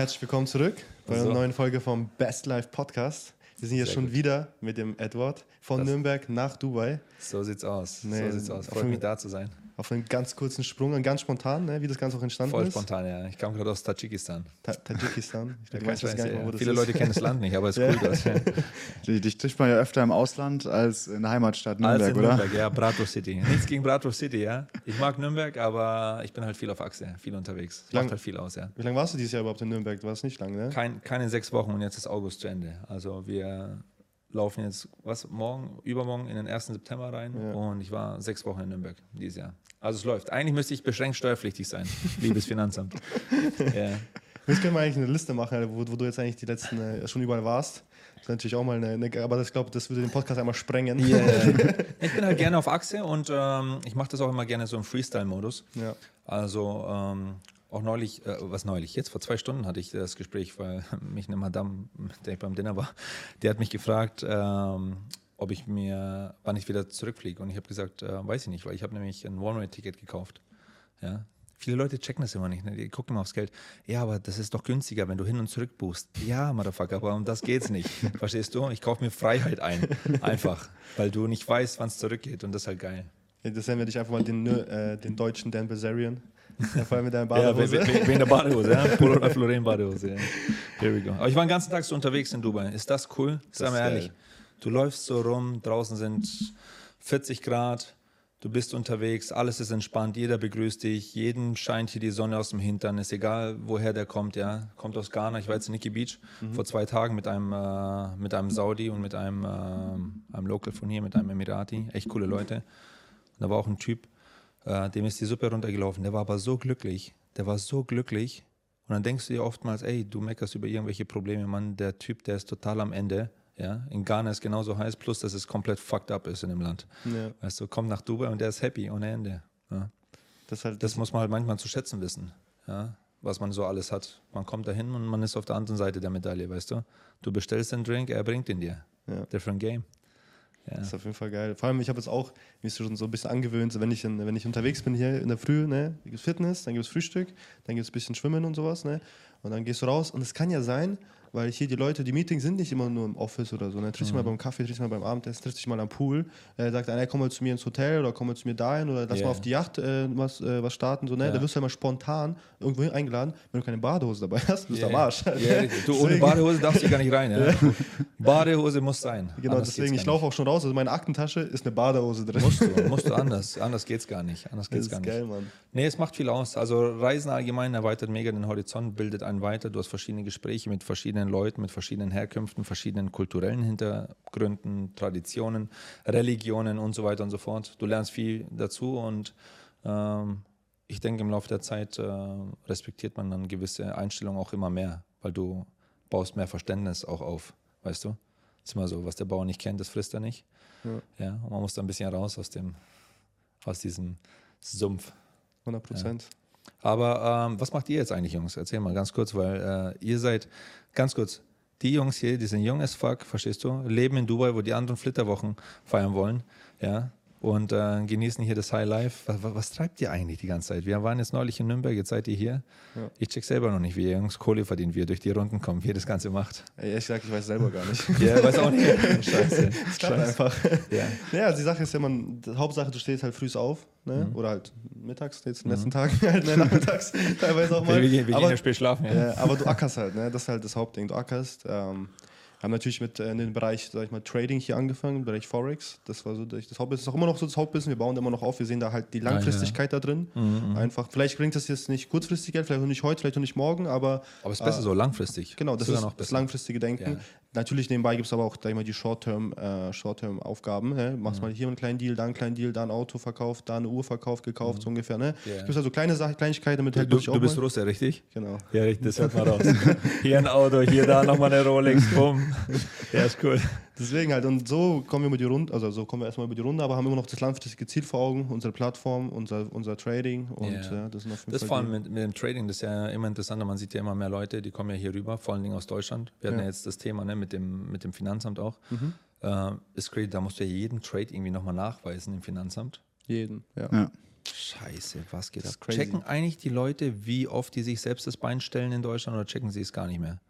Herzlich willkommen zurück bei So. einer neuen Folge vom Best Life Podcast. Wir sind Sehr schon gut. wieder mit dem Edward von Das- Nürnberg nach Dubai. So sieht's aus. Nee, so sieht's aus. Freut mich da zu sein. Auf einen ganz kurzen Sprung, und ganz spontan, ne, wie das Ganze auch entstanden Voll ist. spontan, ja. Ich kam gerade aus Tadschikistan. Ta Tadschikistan. Ich Ja, glaub, du weißt gar nicht mal, wo das Viele ist. Leute kennen das Land nicht, aber es ist Ja. cool. Das, ja. Dich trifft man ja öfter im Ausland als in der Heimatstadt Nürnberg, Als in oder? Nürnberg, ja, Bratwurst City. Nichts gegen Bratwurst City, ja. Ich mag Nürnberg, aber ich bin halt viel auf Achse, viel unterwegs. Lang- Macht halt viel aus, ja. Wie lange warst du dieses Jahr überhaupt in Nürnberg? Du warst nicht lang, ne? Kein, keine sechs Wochen und jetzt ist August zu Ende. Also wir laufen jetzt, was, morgen, übermorgen in den 1. September rein Ja. und ich war sechs Wochen in Nürnberg dieses Jahr. Also es läuft. Eigentlich müsste ich beschränkt steuerpflichtig sein, liebes Finanzamt. ja. Jetzt können wir eigentlich eine Liste machen, wo, wo du jetzt eigentlich die letzten äh, schon überall warst. Das ist natürlich auch mal eine, eine aber das, ich glaube, das würde den Podcast einmal sprengen. Ja, ich bin halt gerne auf Achse und ähm, ich mache das auch immer gerne so im Freestyle-Modus. Ja. Also ähm, auch neulich, äh, was neulich, jetzt vor zwei Stunden hatte ich das Gespräch, weil mich eine Madame, mit der ich beim Dinner war, die hat mich gefragt, ähm, ob ich mir, wann ich wieder zurückfliege. Und ich habe gesagt, äh, weiß ich nicht, weil ich habe nämlich ein One-Way-Ticket gekauft. Ja. Viele Leute checken das immer nicht. Ne? Die gucken immer aufs Geld. Ja, aber das ist doch günstiger, wenn du hin und zurück buchst. Ja, Motherfucker, aber um das geht's nicht. Verstehst du? Ich kaufe mir Freiheit ein. Einfach. Weil du nicht weißt, wann es zurückgeht. Und das ist halt geil. Ja, Das nennen wir dich einfach mal den, äh, den deutschen Dan Bilzerian. Ja, vor allem mit deiner Ja, Badehose. we- wegen der Badehose, ja. Polo oder Floren Badehose. Ja. Here we go. Aber ich war den ganzen Tag so unterwegs in Dubai. Ist das cool? Sag mal ehrlich. geil. Du läufst so rum, draußen sind 40 Grad, du bist unterwegs, alles ist entspannt, jeder begrüßt dich, jedem scheint hier die Sonne aus dem Hintern, ist egal, woher der kommt, ja. Kommt aus Ghana, ich war jetzt in Nikki Beach vor zwei Tagen mit einem, äh, mit einem Saudi und mit einem, ähm, einem Local von hier, mit einem Emirati. Echt coole Leute. Und da war auch ein Typ, äh, dem ist die Suppe runtergelaufen. Der war aber so glücklich. Der war so glücklich. Und dann denkst du dir oftmals, ey, du meckerst über irgendwelche Probleme, Mann. Der Typ, der ist total am Ende. Ja, in Ghana ist genauso heiß, plus dass es komplett fucked up ist in dem Land. Ja, Weißt du, kommt nach Dubai und der ist happy ohne Ende. Ja. das halt Das muss man halt manchmal zu schätzen wissen, ja, was man so alles hat. Man kommt dahin und man ist auf der anderen Seite der Medaille, weißt du. Du bestellst den Drink, er bringt ihn dir. Ja. Different game. Ja. Das ist auf jeden Fall geil. Vor allem, ich habe jetzt auch, mir ist schon so ein bisschen angewöhnt, wenn ich, wenn ich unterwegs bin hier in der Früh, ne, gibt es Fitness, dann gibt es Frühstück, dann gibt es ein bisschen Schwimmen und sowas, ne? Und dann gehst du raus und es kann ja sein, weil hier die Leute, die Meetings sind nicht immer nur im Office oder so. Ne? Triffst dich mal beim Kaffee, triffst mal beim Abendessen, triffst dich mal am Pool. Äh, sagt einer, komm mal zu mir ins Hotel oder komm mal zu mir dahin oder lass Ja. mal auf die Yacht äh, was, äh, was starten. So, ne? Ja. Da wirst du ja mal spontan irgendwo eingeladen. Wenn du keine Badehose dabei hast, bist du am Arsch. Richtig. du, ohne Badehose darfst du gar nicht rein. Ja? Badehose muss sein. Genau, Anders deswegen, ich laufe auch schon raus. Also meine Aktentasche ist eine Badehose drin. nicht. Musst du, musst du anders. Anders geht's gar nicht. Anders das geht's ist gar nicht. geil, Mann. Nee, es macht viel aus. Also Reisen allgemein erweitert mega den Horizont, bildet einen weiter. Du hast verschiedene Gespräche mit verschiedenen Leuten, mit verschiedenen Herkünften, verschiedenen kulturellen Hintergründen, Traditionen, Religionen und so weiter und so fort. Du lernst viel dazu und ähm, ich denke, im Laufe der Zeit äh, respektiert man dann gewisse Einstellungen auch immer mehr, weil du baust mehr Verständnis auch auf, weißt du? ist immer so, was der Bauer nicht kennt, das frisst er nicht. Ja. Ja, und man muss da ein bisschen raus aus dem, aus diesem Sumpf. 100 Prozent. Aber ähm, was macht ihr jetzt eigentlich, Jungs? Erzähl mal ganz kurz, weil äh, ihr seid, ganz kurz, die Jungs hier, die sind jung as fuck, verstehst du? Leben in Dubai, wo die anderen Flitterwochen feiern wollen, ja? Und äh, genießen hier das High Life. Was, was, was treibt ihr eigentlich die ganze Zeit? Wir waren jetzt neulich in Nürnberg, jetzt seid ihr hier. Ja. Ich check selber noch nicht, wie ihr Jungs Kohle verdient, wie ihr durch die Runden kommt, wie ihr das Ganze macht. Ey, ehrlich gesagt, ich weiß selber gar nicht. Ja, weiß auch nicht. Scheiße. Es klappt einfach. Ja. Ja, also die Sache ist ja, man, Hauptsache, du stehst halt früh auf, ne? Mhm. oder halt mittags, jetzt in den letzten Tagen, halt ne, nachmittags, teilweise auch Wir, mal. wir, gehen- wir gehen aber, ja spät schlafen. Ja. äh, aber du ackerst halt, ne? das ist halt das Hauptding, du ackerst. Ähm, haben natürlich mit äh, in den Bereich, sag ich mal, Trading hier angefangen, im Bereich Forex. Das war so das das Hauptbusiness. Das ist auch immer noch so das Hauptbusiness. Wir bauen immer noch auf. Wir sehen da halt die Langfristigkeit da drin. Mhm, Einfach, vielleicht bringt das jetzt nicht kurzfristig Geld, vielleicht auch nicht heute, vielleicht auch nicht morgen, aber Aber es ist besser äh, so, langfristig. Genau, das Sogar ist noch das langfristige Denken. Ja. Natürlich nebenbei gibt es aber auch sag ich mal, die äh, Short-Term-Aufgaben. Ne? Machst mal hier einen kleinen Deal, da einen kleinen Deal, da ein Auto verkauft, da eine Uhr verkauft, gekauft, so ungefähr. Ne? Ja. Es gibt also kleine Sachen, Kleinigkeiten, damit Du, halt du, wirklich du bist Russe, richtig? Genau. Ja, richtig, das hört man raus. hier ein Auto, hier da nochmal eine Rolex, bumm. Ja, ist cool. Deswegen halt, und so kommen wir über die Runde, also so kommen wir erstmal über die Runde, aber haben immer noch das langfristige Ziel vor Augen, unsere Plattform, unser, unser Trading und Ja. ja, das sind auf jeden Das Fall vor allem mit, mit dem Trading, das ist ja immer interessanter. Man sieht ja immer mehr Leute, die kommen ja hier rüber, vor allen Dingen aus Deutschland. Wir hatten Ja. ja jetzt das Thema ne, mit, dem, mit dem Finanzamt auch. Mhm. Äh, ist crazy, da musst du ja jeden Trade irgendwie nochmal nachweisen im Finanzamt. jeden, ja. Ja. Scheiße, was geht Das ab? Checken eigentlich die Leute, wie oft die sich selbst das Bein stellen in Deutschland oder checken sie es gar nicht mehr?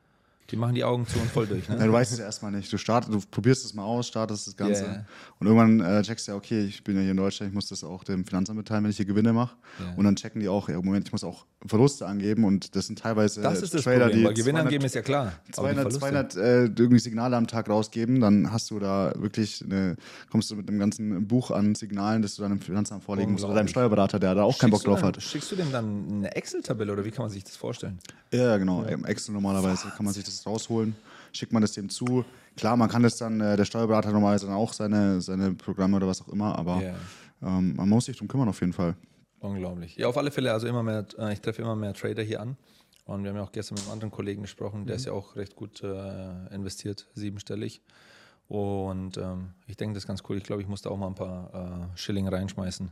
Die machen die Augen zu und voll durch, Ja, ne? du weißt es ja erstmal nicht. Du, startest, du probierst es mal aus, startest das Ganze. Ja, ja. Und irgendwann äh, checkst du ja, okay, ich bin ja hier in Deutschland, ich muss das auch dem Finanzamt mitteilen, wenn ich hier Gewinne mache. Ja. Und dann checken die auch, ja, Moment, ich muss auch Verluste angeben. Und das sind teilweise Das ist das Trader, Problem, die weil Gewinn 200 angeben ist ja klar. aber die 200, Verluste- 200 äh, irgendwie Signale am Tag rausgeben, dann hast du da wirklich eine, kommst du mit einem ganzen Buch an Signalen, das du dann im Finanzamt vorlegen musst oder deinem. Steuerberater, der da auch keinen Bock Schickst drauf dann- hat. Schickst du dem dann eine Excel-Tabelle oder wie kann man sich das vorstellen? Ja, genau. Im Excel normalerweise kann man sich das rausholen, schickt man das dem zu. Klar, man kann das dann, äh, der Steuerberater normalerweise dann auch seine, seine Programme oder was auch immer, aber Ja. ähm, man muss sich drum kümmern auf jeden Fall. Unglaublich. Ja, auf alle Fälle, also immer mehr, äh, ich treffe immer mehr Trader hier an. Und wir haben ja auch gestern mit einem anderen Kollegen gesprochen, der ist ja auch recht gut äh, investiert, siebenstellig. Und ähm, ich denke, das ist ganz cool. Ich glaube, ich muss da auch mal ein paar äh, Schilling reinschmeißen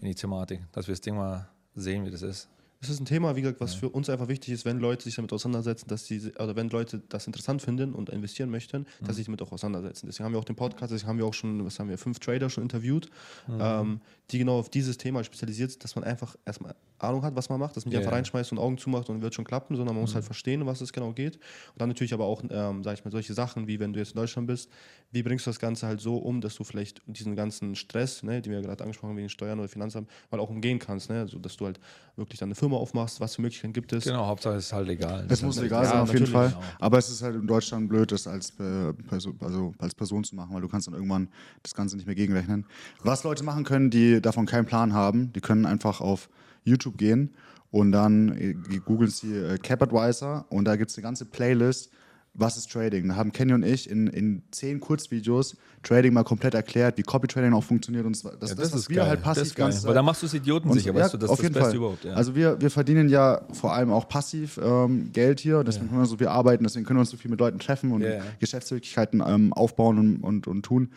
in die Thematik, dass wir das Ding mal sehen, wie das ist. Es ist ein Thema, wie gesagt, was für uns einfach wichtig ist, wenn Leute sich damit auseinandersetzen, dass sie, oder wenn Leute das interessant finden und investieren möchten, dass sie sich damit auch auseinandersetzen. Deswegen haben wir auch den Podcast, deswegen haben wir auch schon, was haben wir, fünf Trader schon interviewt, ähm, die genau auf dieses Thema spezialisiert sind, dass man einfach erstmal Ahnung hat, was man macht, dass man die Ja, einfach ja. reinschmeißt und Augen zumacht und wird schon klappen, sondern man muss halt verstehen, was es genau geht. Und dann natürlich aber auch, ähm, sag ich mal, solche Sachen, wie wenn du jetzt in Deutschland bist, wie bringst du das Ganze halt so um, dass du vielleicht diesen ganzen Stress, ne, den wir gerade angesprochen haben, wegen Steuern oder Finanzamt, mal auch umgehen kannst, ne? so dass du halt wirklich dann eine Firma aufmachst, was für Möglichkeiten gibt es. Genau, Hauptsache es ist halt legal. Es muss ist legal ja, sein, auf jeden Fall. genau. Aber es ist halt in Deutschland blöd, das als, äh, Perso also als Person zu machen, weil du kannst dann irgendwann das Ganze nicht mehr gegenrechnen. Was Leute machen können, die davon keinen Plan haben, die können einfach auf YouTube gehen und dann äh, googeln sie äh, CapAdvisor und da gibt es eine ganze Playlist, was ist Trading. Da haben Kenny und ich in, in zehn Kurzvideos Trading mal komplett erklärt, wie Copy Trading auch funktioniert und das, Ja, das, was ist wir geil. halt das passiv ganze Weil da machst du es Idioten sicher, weißt du, das ist das Beste überhaupt. Ja. also wir, wir verdienen ja vor allem auch passiv ähm, Geld hier, deswegen können wir so viel arbeiten, deswegen können wir uns so viel mit Leuten treffen und Ja, ja. Geschäftsmöglichkeiten ähm, aufbauen und, und, und tun.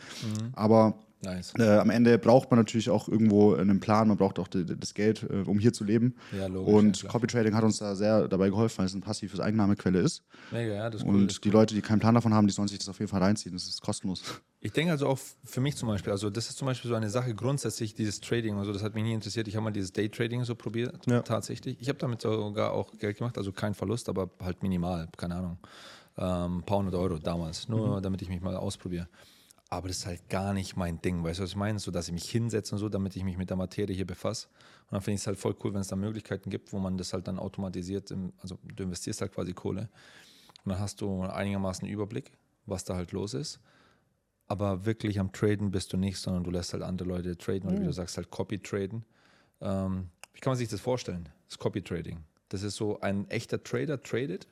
Aber nice. äh, am Ende braucht man natürlich auch irgendwo einen Plan, man braucht auch die, das Geld, äh, um hier zu leben. Ja, logisch, und ja. Copy Trading hat uns da sehr dabei geholfen, weil es eine passive Einnahmequelle ist. Mega, ja, das ist cool. Und das ist die Leute, die keinen Plan davon haben, die sollen sich das auf jeden Fall reinziehen. Das ist kostenlos. Ich denke also auch für mich zum Beispiel, also das ist zum Beispiel so eine Sache grundsätzlich, dieses Trading, also das hat mich nie interessiert. Ich habe mal dieses Daytrading so probiert, Ja. tatsächlich. Ich habe damit sogar auch Geld gemacht, also kein Verlust, aber halt minimal, keine Ahnung. Ähm, ein paar hundert Euro damals, nur Mhm. damit ich mich mal ausprobiere. Aber das ist halt gar nicht mein Ding, weißt du, was ich meine? So, dass ich mich hinsetze und so, damit ich mich mit der Materie hier befasse. Und dann finde ich es halt voll cool, wenn es da Möglichkeiten gibt, wo man das halt dann automatisiert, im, also du investierst halt quasi Kohle und dann hast du einigermaßen Überblick, was da halt los ist. Aber wirklich am Traden bist du nicht, sondern du lässt halt andere Leute traden oder wie du sagst, halt Copy traden. Ähm, wie kann man sich das vorstellen? Das Copy Trading. Das ist so ein echter Trader tradet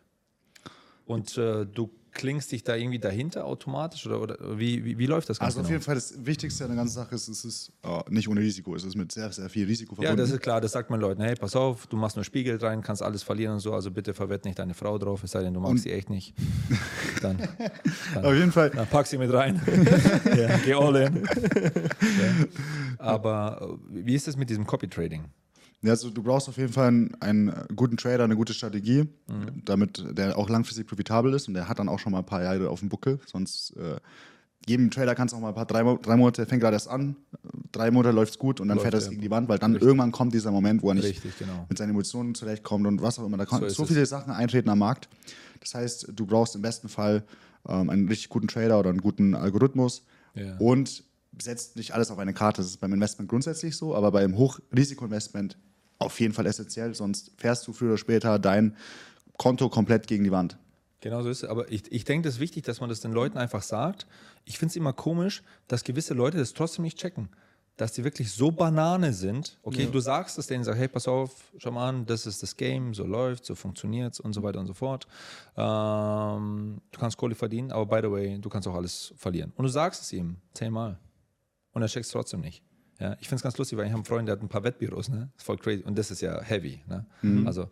und äh, du klingst dich da irgendwie dahinter automatisch oder, oder wie, wie, wie läuft das Ganze? Also auf genau? jeden Fall das Wichtigste an der ganzen Sache ist, es ist äh, nicht ohne Risiko. Es ist mit sehr, sehr viel Risiko Ja, verbunden. das ist klar, das sagt man Leuten, hey, pass auf, du machst nur Spiegel rein, kannst alles verlieren und so, also bitte verwett nicht deine Frau drauf, es sei denn, du magst Und- sie echt nicht. Dann, auf jeden Fall. dann pack sie mit rein. ja, geh all in. ja. Aber äh, wie ist es mit diesem Copy Trading? Ja, also du brauchst auf jeden Fall einen, einen guten Trader, eine gute Strategie, Mhm. damit der auch langfristig profitabel ist und der hat dann auch schon mal ein paar Jahre auf dem Buckel. Sonst äh, jedem Trader kannst du auch mal ein paar drei, drei Monate, fängt gerade erst an, drei Monate läuft es gut und dann Läuft, fährt das ja. gegen die Wand, weil dann irgendwann kommt dieser Moment, wo er nicht Richtig, genau. mit seinen Emotionen zurechtkommt und was auch immer. Da So ist so, es. viele Sachen eintreten am Markt. Das heißt, du brauchst im besten Fall ähm, einen richtig guten Trader oder einen guten Algorithmus Ja. und setzt nicht alles auf eine Karte. Das ist beim Investment grundsätzlich so, aber beim Hochrisikoinvestment auf jeden Fall essentiell, sonst fährst du früher oder später dein Konto komplett gegen die Wand. Genau so ist es. Aber ich, ich denke, das ist wichtig, dass man das den Leuten einfach sagt. Ich finde es immer komisch, dass gewisse Leute das trotzdem nicht checken. Dass die wirklich so Banane sind. Okay, du sagst es denen, sag, hey, pass auf, schau mal an, das ist das Game, so läuft, so funktioniert es und so weiter und so fort. Ähm, du kannst Kohle verdienen, aber by the way, du kannst auch alles verlieren. Und du sagst es ihm zehnmal. Und er checkt es trotzdem nicht. Ja, ich finde es ganz lustig, weil ich habe einen Freund, der hat ein paar Wettbüros, ne? Voll crazy. Und das ist ja heavy. Ne? Also,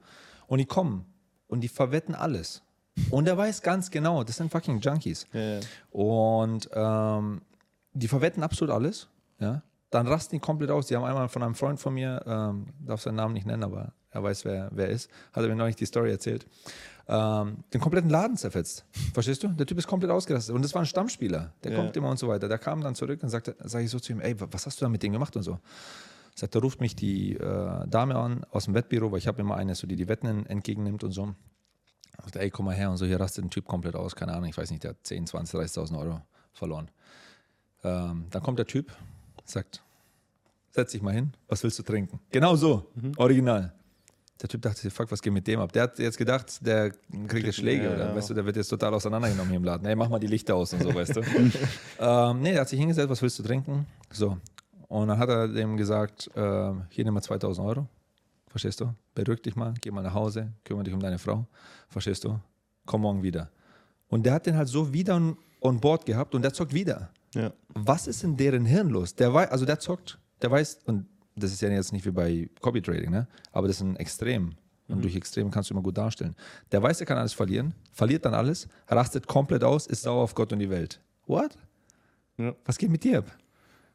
und die kommen und die verwetten alles. Und er weiß ganz genau, das sind fucking Junkies. Ja. Und ähm, die verwetten absolut alles. Ja? Dann rasten die komplett aus. Die haben einmal von einem Freund von mir, ähm, darf seinen Namen nicht nennen, aber er weiß, wer wer ist, hat er mir neulich die Story erzählt, ähm, den kompletten Laden zerfetzt. Verstehst du? Der Typ ist komplett ausgerastet. Und das war ein Stammspieler. Der Ja. kommt immer und so weiter. Der kam dann zurück und sagte, sage ich so zu ihm, ey, wa- was hast du da mit dem gemacht und so. Sagt, da ruft mich die äh, Dame an aus dem Wettbüro, weil ich habe immer eine, so, die die Wetten entgegennimmt und so. Sagt, ey, komm mal her und so, hier rastet ein Typ komplett aus, keine Ahnung, ich weiß nicht, der hat 10, 20, 30.000 Euro verloren. Ähm, dann kommt der Typ, sagt, setz dich mal hin, was willst du trinken? Genau so, original. Der Typ dachte sich, fuck, was geht mit dem ab? Der hat jetzt gedacht, der kriegt jetzt Schläge Ja, oder ja. weißt du, der wird jetzt total auseinandergenommen hier im Laden. Ey, mach mal die Lichter aus und so, weißt du. ähm, nee, der hat sich hingesetzt, was willst du trinken? So. Und dann hat er dem gesagt, äh, hier nimm mal 2000 Euro. Verstehst du? Beruhig dich mal, geh mal nach Hause, kümmere dich um deine Frau. Verstehst du? Komm morgen wieder. Und der hat den halt so wieder on- on board gehabt und der zockt wieder. Ja. Was ist in deren Hirn los? Der weiß, also der zockt, der weiß, und das ist ja jetzt nicht wie bei Copy Trading, ne? aber das ist ein Extrem. Und durch Extrem kannst du immer gut darstellen. Der weiß, er kann alles verlieren, verliert dann alles, rastet komplett aus, ist sauer auf Gott und die Welt. What? Ja. Was geht mit dir ab?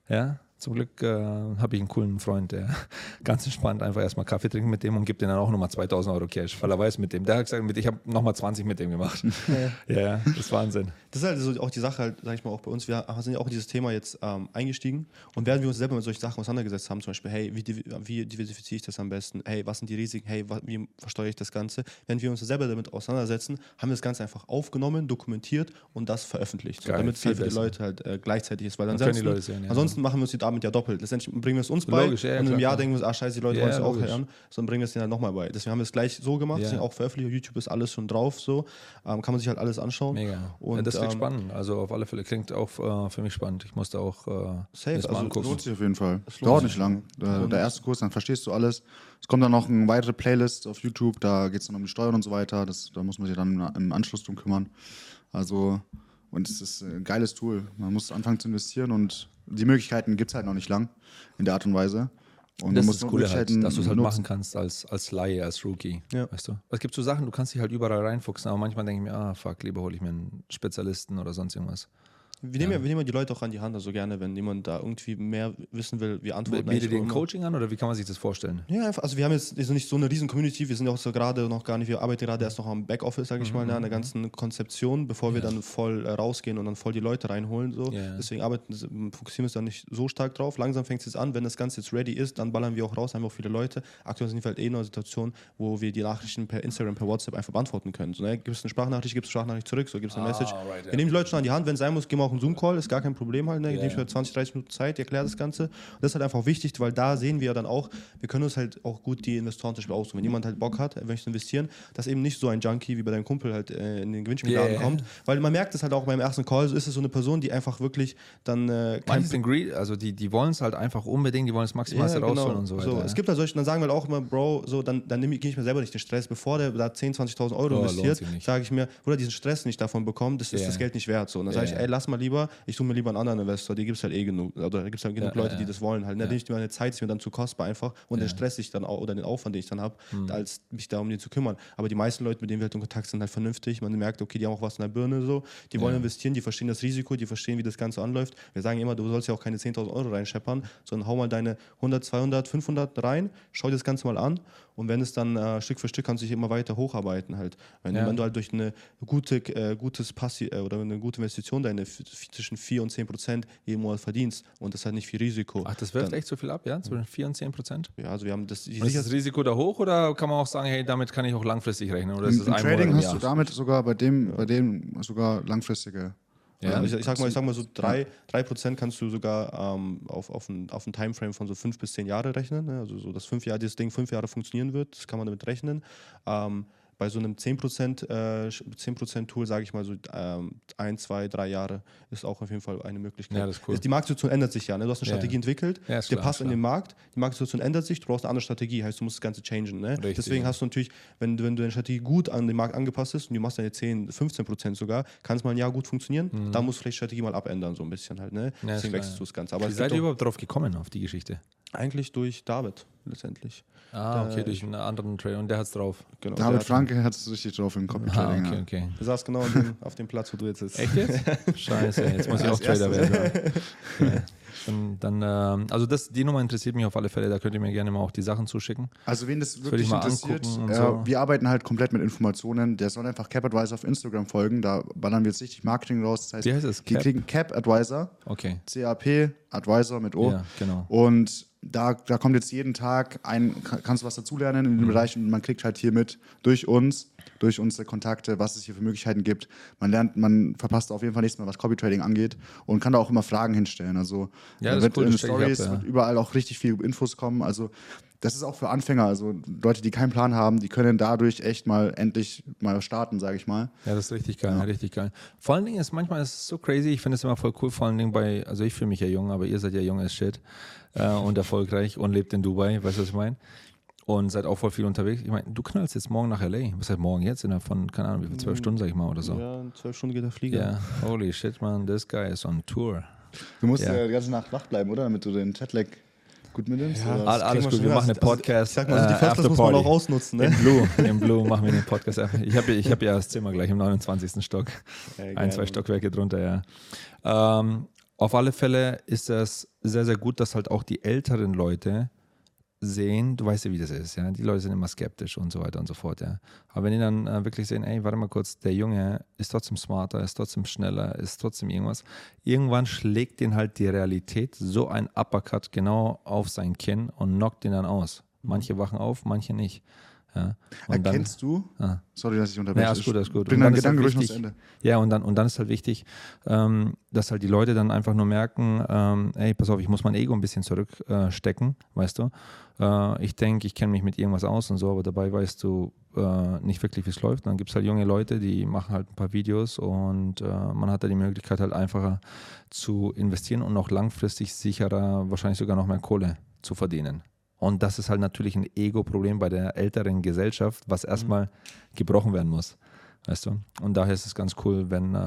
Ja, zum Glück äh, habe ich einen coolen Freund, der ganz entspannt einfach erstmal Kaffee trinkt mit dem und gibt ihm dann auch nochmal 2000 Euro Cash, weil er weiß mit dem. Der hat gesagt, mit, ich habe nochmal 20 mit dem gemacht. ja, ja, das ist Wahnsinn. Das ist halt so auch die Sache, halt, sag ich mal, auch bei uns. Wir sind ja auch in dieses Thema jetzt ähm, eingestiegen und während wir uns selber mit solchen Sachen auseinandergesetzt haben, zum Beispiel, hey, wie, wie diversifiziere ich das am besten? Hey, was sind die Risiken? Hey, wie versteuere ich das Ganze? Während wir uns selber damit auseinandersetzen, haben wir das Ganze einfach aufgenommen, dokumentiert und das veröffentlicht. So, damit es halt für die. Leute halt äh, gleichzeitig ist. Weil ansonsten, sehen, ja. ansonsten machen wir uns die damit ja doppelt. Letztendlich bringen wir es uns bei Logisch, ja, und im Jahr klar. denken wir uns, ah scheiße, die Leute Ja, wollen es ja auch logisch. hören, sondern bringen wir es denen halt nochmal bei. Deswegen haben wir es gleich so gemacht, Ja. auch veröffentlicht. Auf YouTube ist alles schon drauf, so ähm, kann man sich halt alles anschauen. Mega. Und, ja, das klingt ähm, spannend. Also auf alle Fälle klingt auch äh, für mich spannend. Ich musste auch äh, Safe, das mal also angucken. Lohnt sich auf jeden Fall. Es Dauert nicht lang. Der, der erste Kurs, dann verstehst du alles. Es kommt dann noch eine weitere Playlist auf YouTube, da geht es dann um die Steuern und so weiter. Das, da muss man sich dann im Anschluss drum kümmern. Also, und es ist ein geiles Tool. Man muss anfangen zu investieren und die Möglichkeiten gibt es halt noch nicht lang in der Art und Weise. Und das ist das Coole halt, dass du es halt nutzen. machen kannst als, als Laie, als Rookie. Ja. Weißt du? Es gibt so Sachen, du kannst dich halt überall reinfuchsen, aber manchmal denke ich mir, ah, fuck, lieber hole ich mir einen Spezialisten oder sonst irgendwas. Wir nehmen, ja. wir nehmen ja die Leute auch an die Hand, also gerne, wenn jemand da irgendwie mehr wissen will, wir antworten Bietet ihr immer. Coaching an oder wie kann man sich das vorstellen? Ja, einfach, also wir haben jetzt nicht so eine riesen Community, wir sind ja auch so gerade noch gar nicht, wir arbeiten gerade erst noch am Backoffice, sage ich mal, ne, an der ganzen Konzeption, bevor wir Mhm, Ja. dann voll äh, rausgehen und dann voll die Leute reinholen. So. Ja. Deswegen arbeiten, fokussieren wir uns da nicht so stark drauf. Langsam fängt es jetzt an, wenn das Ganze jetzt ready ist, dann ballern wir auch raus, haben wir auch viele Leute. Aktuell sind wir halt eh in einer Situation, wo wir die Nachrichten per Instagram, per WhatsApp einfach beantworten können. So, ne? Gibt es eine Sprachnachricht, gibt es eine Sprachnachricht zurück, so gibt es eine Ah, Message. right, ja. Wir nehmen die Leute schon an die Hand, wenn es sein muss, gehen wir auch einen Zoom-Call, ist gar kein Problem halt. Ne? Ja, Nehme ich ja. mir 20, 30 Minuten Zeit, erkläre das Ganze. Und das ist halt einfach wichtig, weil da sehen wir ja dann auch, wir können uns halt auch gut die Investoren zum Beispiel aussuchen. Wenn jemand halt Bock hat, er möchte investieren, dass eben nicht so ein Junkie wie bei deinem Kumpel halt äh, in den Gewinnspielladen ja. kommt. Weil man merkt es halt auch beim ersten Call, so ist es so eine Person, die einfach wirklich dann äh, kein sind greedy, also die, die wollen es halt einfach unbedingt, die wollen das Maximalste ja, rausholen und so weiter. ja. Es gibt halt solche, dann sagen wir halt auch immer, Bro, so, dann, dann gehe ich mir selber nicht den Stress, bevor der da 10.000, 20.000 Euro Oh, investiert, sage ich mir, oder diesen Stress nicht davon bekommt, das ist Ja. das Geld nicht wert. So. Und dann sage ich, ey, lass mal lieber, ich suche mir lieber einen anderen Investor, die gibt es halt eh genug. Oder da gibt es halt genug Ja, Leute, ja, die das wollen halt. Ne? Ja. Nicht meine Zeit ist mir dann zu kostbar einfach und den Stress ich dann auch, oder den Aufwand, den ich dann habe, Hm. als mich da um den zu kümmern. Aber die meisten Leute, mit denen wir halt in Kontakt sind, halt vernünftig. Man merkt, okay, die haben auch was in der Birne so, die wollen investieren, die verstehen das Risiko, die verstehen, wie das Ganze anläuft. Wir sagen immer, du sollst ja auch keine 10.000 Euro reinscheppern, sondern hau mal deine 100, 200, 500 rein, schau dir das Ganze mal an und wenn es dann äh, Stück für Stück kannst du dich immer weiter hocharbeiten halt. Wenn, Ja. wenn du halt durch eine gute, äh, gutes Passi äh, oder eine gute Investition deine zwischen 4 und 10 Prozent jeden Monat verdienst und das hat nicht viel Risiko. Ach, das wirft dann, echt so viel ab, ja? Zwischen 4 und 10 Prozent? Ja, also wir haben das, Und ist das Risiko da hoch oder kann man auch sagen, hey, damit kann ich auch langfristig rechnen? Oder ist Im, das im ein Trading hast du damit sogar bei dem, bei dem sogar langfristige. Ja. Also ich, ich, sag mal, ich sag mal so 3%, 3 kannst du sogar ähm, auf, auf, ein, auf ein Timeframe von so 5 bis 10 Jahre rechnen. Ne? Also so, dass fünf Jahre, dieses Ding fünf Jahre funktionieren wird, das kann man damit rechnen. Ähm, bei so einem 10%, äh, 10 Tool, sage ich mal so ähm, ein, zwei, drei Jahre, ist auch auf jeden Fall eine Möglichkeit. Ja, das ist cool. Die Marktsituation ändert sich ja. Ne? Du hast eine Ja. Strategie entwickelt, Ja, der klar, passt ist in klar. den Markt, die Marktsituation ändert sich, du brauchst eine andere Strategie, heißt du musst das Ganze changen. Ne? Richtig, Deswegen ja. hast du natürlich, wenn, du- wenn du deine Strategie gut an den Markt angepasst ist und du machst deine 10, 15 Prozent sogar, kann es mal ein Jahr gut funktionieren. Da musst du vielleicht die Strategie mal abändern, so ein bisschen halt. Ne? Mhm. Ja, Deswegen klar, wechselst ja. du das Ganze. Aber Wie seid ihr überhaupt drauf gekommen, auf die Geschichte? eigentlich durch David. Letztendlich. Ah, okay, durch einen anderen Trader und der hat's drauf. Genau. der David hat- Franke hat es richtig drauf im Copy Ah, okay, okay. Der saß genau dem, auf dem Platz, wo du jetzt sitzt. Echt jetzt? Scheiße, jetzt muss ich auch Trader werden. Ja. Dann, dann ähm, also das, die Nummer interessiert mich auf alle Fälle, da könnt ihr mir gerne mal auch die Sachen zuschicken. Also wen das wirklich mal interessiert, und äh, so. wir arbeiten halt komplett mit Informationen. Der soll einfach Cap Advisor auf Instagram folgen. Da ballern wir jetzt richtig Marketing raus. Das heißt, Wie heißt es? die Cap? kriegen Cap Advisor, Okay. CAP Advisor mit O. Ja, genau. Und da, da kommt jetzt jeden Tag ein, kann- kannst du was dazulernen in dem Mhm. Bereich und man kriegt halt hier mit durch uns, durch unsere Kontakte, was es hier für Möglichkeiten gibt. Man lernt, man verpasst auf jeden Fall nichts mehr, was Copy Trading angeht und kann da auch immer Fragen hinstellen. Also Ja, da das wird cool, in Stories ja. wird überall auch richtig viel Infos kommen. Also das ist auch für Anfänger, also Leute, die keinen Plan haben, die können dadurch echt mal endlich mal starten, sage ich mal. Ja, das ist richtig geil, richtig geil. Vor allen Dingen ist manchmal ist es so crazy, ich finde es immer voll cool, vor allen Dingen bei, also ich fühle mich ja jung, aber ihr seid ja jung as shit äh, und erfolgreich und lebt in Dubai, weißt du, was ich meine? Und seid auch voll viel unterwegs. Ich meine, du knallst jetzt morgen nach L.A. Was heißt morgen jetzt? Innerhalb von, keine Ahnung, wie viel, zwölf Stunden, sag ich mal, oder so. Ja, in zwölf Stunden geht der Flieger. Ja, holy shit, man, this guy is on tour. Du musst Ja. ja. die ganze Nacht wach bleiben, oder? Damit du den Jetlag gut mitnimmst. Ja. alles gut, wir machen einen Also, Podcast. Ich sag mal, also die äh, First Class muss man auch ausnutzen, ne? Im Blue, im Blue machen wir den Podcast. Ich habe ich hab ja das Zimmer gleich im 29. Stock. Ey, Ein, zwei. Stockwerke drunter, ja. Ähm, auf alle Fälle ist es sehr, sehr gut, dass halt auch die älteren Leute sehen, du weißt ja, wie das ist, ja. Die Leute sind immer skeptisch und so weiter und so fort, ja. Aber wenn die dann äh, wirklich sehen, ey, warte mal kurz, der Junge ist trotzdem smarter, ist trotzdem schneller, ist trotzdem irgendwas, irgendwann schlägt den halt die Realität so ein Uppercut genau auf sein Kinn und knockt den dann aus. Manche wachen auf, manche nicht. Ja. Und dann- Erkennst du? Ah. Sorry, dass ich unterbreche. Ja, alles gut, alles gut. Und dann ist halt Gedanken noch wichtig- Ende. Ja, und dann, und dann ist halt wichtig, ähm, dass halt die Leute dann einfach nur merken, ähm, ey, pass auf, ich muss mein Ego ein bisschen zurückstecken, äh, weißt du. Äh, ich denke, ich kenne mich mit irgendwas aus und so, aber dabei weißt du äh, nicht wirklich, wie es läuft. Dann gibt es halt junge Leute, die machen halt ein paar Videos und äh, man hat da die Möglichkeit halt einfacher zu investieren und auch langfristig sicherer, wahrscheinlich sogar noch mehr Kohle zu verdienen. Und das ist halt natürlich ein Ego-Problem bei der älteren Gesellschaft, was erstmal gebrochen werden muss. Weißt du? Und daher ist es ganz cool, wenn, äh,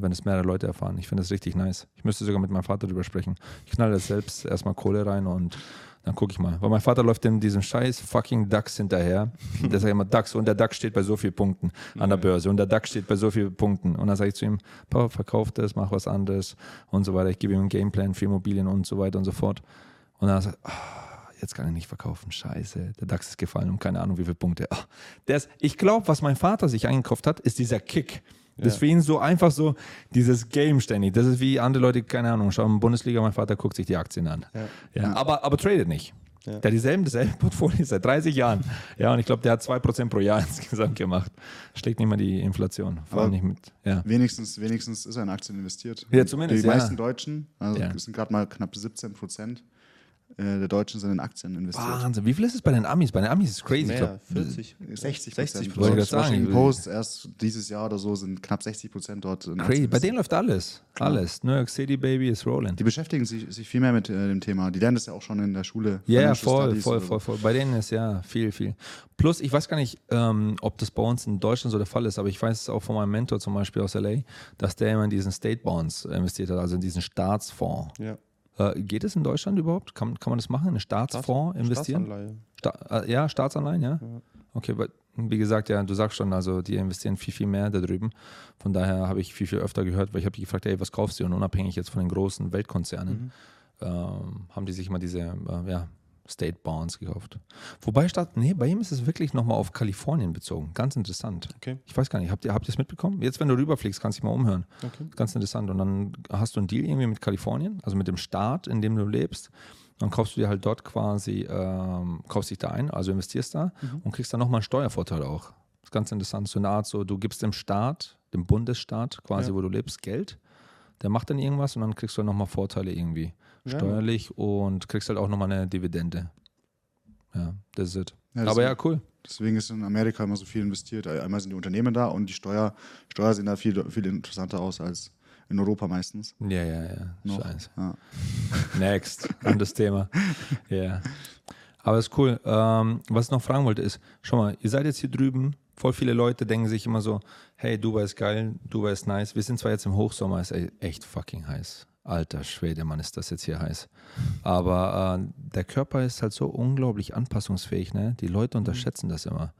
wenn es mehrere Leute erfahren. Ich finde das richtig nice. Ich müsste sogar mit meinem Vater drüber sprechen. Ich knalle selbst erstmal Kohle rein und dann gucke ich mal. Weil mein Vater läuft in diesem scheiß fucking DAX hinterher. Der sagt immer DAX und der DAX steht bei so vielen Punkten an der Börse und der DAX steht bei so vielen Punkten. Und dann sage ich zu ihm, Papa, verkauf das, mach was anderes und so weiter. Ich gebe ihm einen Gameplan für Immobilien und so weiter und so fort. Und dann sagt er, ah, jetzt kann ich nicht verkaufen. Scheiße, der DAX ist gefallen um keine Ahnung wie viele Punkte. Der ist, ich glaube, was mein Vater sich eingekauft hat, ist dieser Kick. Das ist für ihn so einfach so dieses Game ständig. Das ist wie andere Leute, keine Ahnung, schauen Bundesliga, mein Vater guckt sich die Aktien an. Ja. Aber, aber tradet nicht. Der hat dieselben, dasselbe Portfolio seit 30 Jahren. Ja, und ich glaube, der hat 2% pro Jahr insgesamt gemacht. Schlägt nicht mal die Inflation. Vor allem nicht mit. Ja. Wenigstens, wenigstens ist er in Aktien investiert. Ja, zumindest, Die ja. meisten Deutschen, also Ja. sind gerade mal knapp 17 Prozent äh, der Deutschen sind in Aktien investiert. Wahnsinn. Wie viel ist es bei den Amis? Bei den Amis ist es crazy. Ich Mehr, glaub, 40. 60 60 Prozent. Ich sagen, Washington ich Post erst dieses Jahr oder so sind knapp 60 Prozent dort in Crazy. Aktien Bei denen läuft alles. Alles. New York City, Baby, ist rolling. Die beschäftigen sich, sich viel mehr mit äh, dem Thema. Die lernen das ja auch schon in der Schule. Ja, Financial voll, Studies voll, voll, voll. Bei denen ist ja viel, viel. Plus, ich weiß gar nicht, ähm, ob das bei uns in Deutschland so der Fall ist, aber ich weiß es auch von meinem Mentor zum Beispiel aus LA, dass der immer in diesen State Bonds investiert hat, also in diesen Staatsfonds. Ja. Äh, geht es in Deutschland überhaupt? Kann, kann man das machen? In einen Staatsfonds investieren? Staatsanleihe. Sta äh, ja, Staatsanleihen, ja. Okay, weil, wie gesagt, ja, du sagst schon, also die investieren viel, viel mehr da drüben. Von daher habe ich viel, viel öfter gehört, weil ich habe die gefragt, ey, was kaufst du? Und unabhängig jetzt von den großen Weltkonzernen, ähm, haben die sich immer diese, äh, ja, State Bonds gekauft. Wobei statt, nee, bei ihm ist es wirklich nochmal auf Kalifornien bezogen. Ganz interessant. Okay. Ich weiß gar nicht, habt ihr, habt ihr es mitbekommen? Jetzt, wenn du rüberfliegst, kannst du dich mal umhören. Okay. Ganz interessant. Und dann hast du einen Deal irgendwie mit Kalifornien, also mit dem Staat, in dem du lebst. Dann kaufst du dir halt dort quasi, ähm, kaufst dich da ein, also investierst da und kriegst dann nochmal einen Steuervorteil auch. Das ist ganz interessant. So eine Art, so du gibst dem Staat, dem Bundesstaat quasi, Ja. wo du lebst, Geld. Der macht dann irgendwas und dann kriegst du nochmal Vorteile irgendwie Ja. steuerlich und kriegst halt auch nochmal eine Dividende. Ja, das ist. Ja, Aber ja, cool. Deswegen ist in Amerika immer so viel investiert. Einmal sind die Unternehmen da und die Steuer, Steuer sehen da viel, viel interessanter aus als in Europa meistens. Ja, ja, ja. Noch. Scheiße. Ja. Next, anderes Thema. Ja. Aber ist cool. Ähm, was ich noch fragen wollte ist, schau mal, ihr seid jetzt hier drüben, voll viele Leute denken sich immer so, hey, Dubai ist geil, Dubai ist nice. Wir sind zwar jetzt im Hochsommer, ist e- echt fucking heiß. Alter Schwede, Mann, ist das jetzt hier heiß. Aber äh, der Körper ist halt so unglaublich anpassungsfähig, ne? Die Leute unterschätzen das immer.